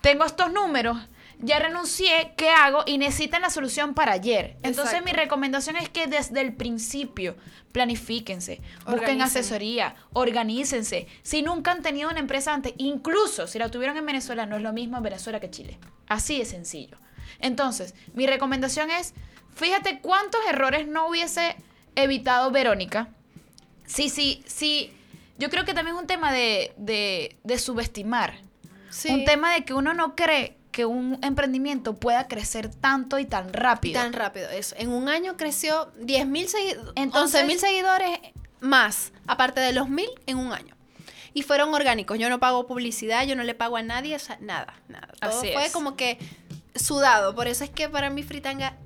tengo estos números, ya renuncié, ¿qué hago? Y necesitan la solución para ayer. Entonces Exacto. mi recomendación es que desde el principio planifíquense, busquen Organicen. asesoría, organícense. Si nunca han tenido una empresa antes, incluso si la tuvieron en Venezuela, no es lo mismo en Venezuela que Chile. Así de sencillo. Entonces, mi recomendación es, fíjate cuántos errores no hubiese evitado Verónica. Sí, sí, sí. Yo creo que también es un tema de, de, de subestimar. Sí. Un tema de que uno no cree que un emprendimiento pueda crecer tanto y tan rápido. Tan rápido, eso. En un año creció 10.000 seguidores, Entonces- 11.000 seguidores más, aparte de los 1.000 en un año. Y fueron orgánicos. Yo no pago publicidad, yo no le pago a nadie, o sea, nada, nada. Todo Así fue es. como que sudado. Por eso es que para mí Fritanga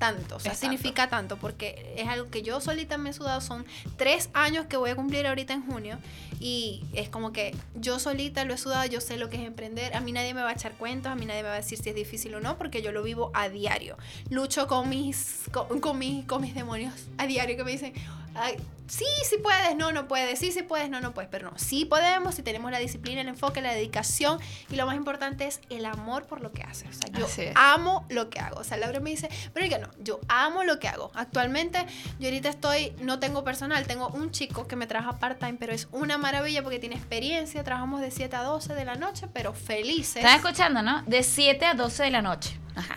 tanto, o sea, Es significa tanto, porque es algo que yo solita me he sudado, son tres años que voy a cumplir ahorita en junio, y es como que yo solita lo he sudado, yo sé lo que es emprender, a mí nadie me va a echar cuentos, a mí nadie me va a decir si es difícil o no, porque yo lo vivo a diario, lucho con mis, con, con mis, con mis demonios a diario que me dicen, "Ay, sí, sí puedes, no, no puedes, sí, sí puedes, no, no puedes, pero no, sí podemos si tenemos la disciplina, el enfoque, la dedicación y lo más importante es el amor por lo que haces. O sea, yo Así amo lo que hago. O sea, Laura me dice, pero que no, yo amo lo que hago. Actualmente yo ahorita estoy, no tengo personal, tengo un chico que me trabaja part-time, pero es una maravilla porque tiene experiencia, trabajamos de 7 a 12 de la noche, pero felices. Están escuchando, ¿no? De 7 a 12 de la noche. Ajá.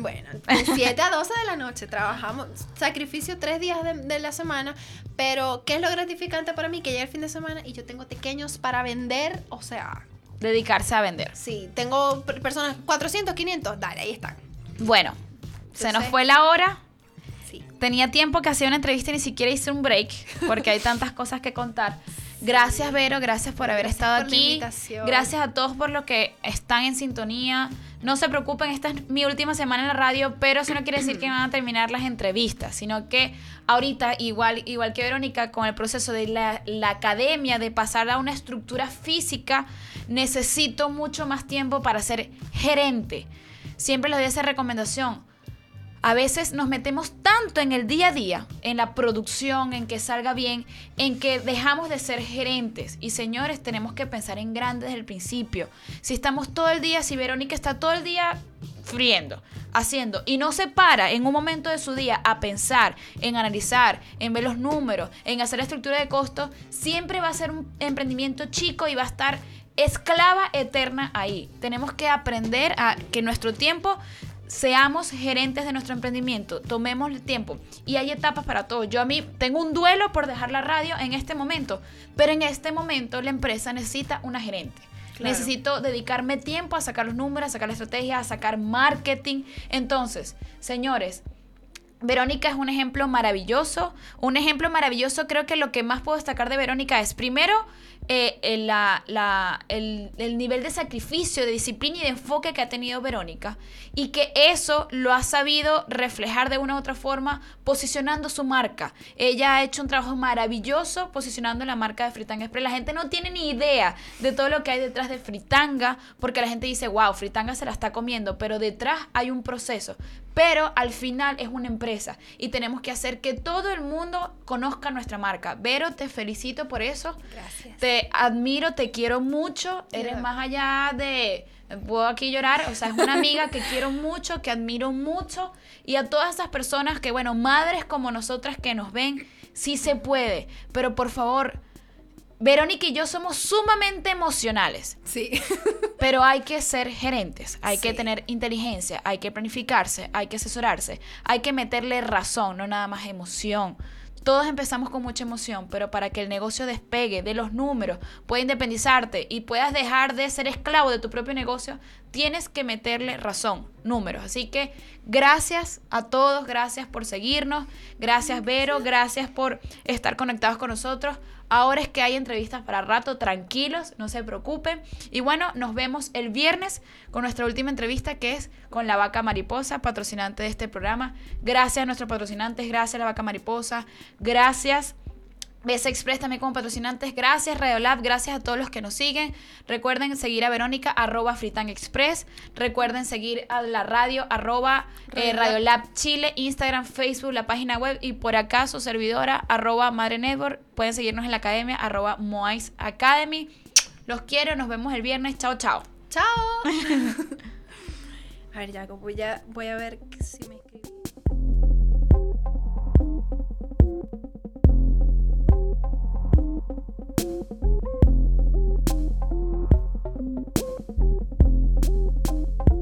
Bueno, [LAUGHS] de 7 a 12 de la noche trabajamos, sacrificio tres días de, de la semana, pero ¿qué es lo gratificante para mí? Que llega el fin de semana y yo tengo pequeños para vender, o sea, Dedicarse a vender. sí, tengo per- personas 400, 500, dale, ahí están. Bueno, se nos fue la hora. Sí. Tenía tiempo que hacía una entrevista y ni siquiera hice un break porque hay tantas cosas que contar. [LAUGHS] Gracias, Vero, gracias por haber Gracias estado por aquí. Gracias a todos por lo que están en sintonía. No se preocupen, esta es mi última semana en la radio, pero eso no quiere decir que van a terminar las entrevistas, sino que ahorita, igual, igual que Verónica, con el proceso de la, la academia, de pasar a una estructura física, necesito mucho más tiempo para ser gerente. Siempre les doy esa recomendación. A veces nos metemos tanto en el día a día, en la producción, en que salga bien, en que dejamos de ser gerentes. Y señores, tenemos que pensar en grande desde el principio. Si estamos todo el día, si Verónica está todo el día friendo, haciendo, y no se para en un momento de su día a pensar, en analizar, en ver los números, en hacer la estructura de costos, siempre va a ser un emprendimiento chico y va a estar esclava eterna ahí. Tenemos que aprender a que nuestro tiempo seamos gerentes de nuestro emprendimiento, tomemos el tiempo y hay etapas para todo. Yo a mí tengo un duelo por dejar la radio en este momento, pero en este momento la empresa necesita una gerente. Claro. Necesito dedicarme tiempo a sacar los números, a sacar la estrategia, a sacar marketing. Entonces, señores, Verónica es un ejemplo maravilloso. Un ejemplo maravilloso, creo que lo que más puedo destacar de Verónica es, primero, eh, el, la- la- el- el nivel de sacrificio, de disciplina y de enfoque que ha tenido Verónica. Y que eso lo ha sabido reflejar de una u otra forma posicionando su marca. Ella ha hecho un trabajo maravilloso posicionando la marca de Fritanga Express. La gente no tiene ni idea de todo lo que hay detrás de Fritanga, porque la gente dice, wow, Fritanga se la está comiendo, pero detrás hay un proceso. Pero al final es una empresa y tenemos que hacer que todo el mundo conozca nuestra marca. Vero, te felicito por eso. Gracias. Te admiro, te quiero mucho. Eres más allá de. Puedo aquí llorar. O sea, es una amiga que quiero mucho, que admiro mucho. Y a todas esas personas que, bueno, madres como nosotras que nos ven, sí se puede. Pero por favor, Verónica y yo somos sumamente emocionales. Sí. [LAUGHS] Pero hay que ser gerentes, hay que tener inteligencia, hay que planificarse, hay que asesorarse, hay que meterle razón, no nada más emoción. Todos empezamos con mucha emoción, pero para que el negocio despegue de los números, pueda independizarte y puedas dejar de ser esclavo de tu propio negocio, tienes que meterle razón, números. Así que gracias a todos, gracias por seguirnos, gracias Vero, gracias por estar conectados con nosotros. Ahora es que hay entrevistas para rato, tranquilos, no se preocupen. Y bueno, nos vemos el viernes con nuestra última entrevista que es con la vaca mariposa, patrocinante de este programa. Gracias a nuestros patrocinantes, gracias a la vaca mariposa, gracias. BS Express también como patrocinantes. Gracias Radiolab, gracias a todos los que nos siguen. Recuerden seguir a Verónica, arroba Fritang Express. Recuerden seguir a la radio, arroba eh, Radiolab. Chile, Instagram, Facebook, la página web y por acá su servidora, arroba Madre Network. Pueden seguirnos en la academia, arroba Moais Academy. Los quiero, nos vemos el viernes. Chao, chao. Chao. [LAUGHS] a ver, Jaco, voy a, voy a ver si me.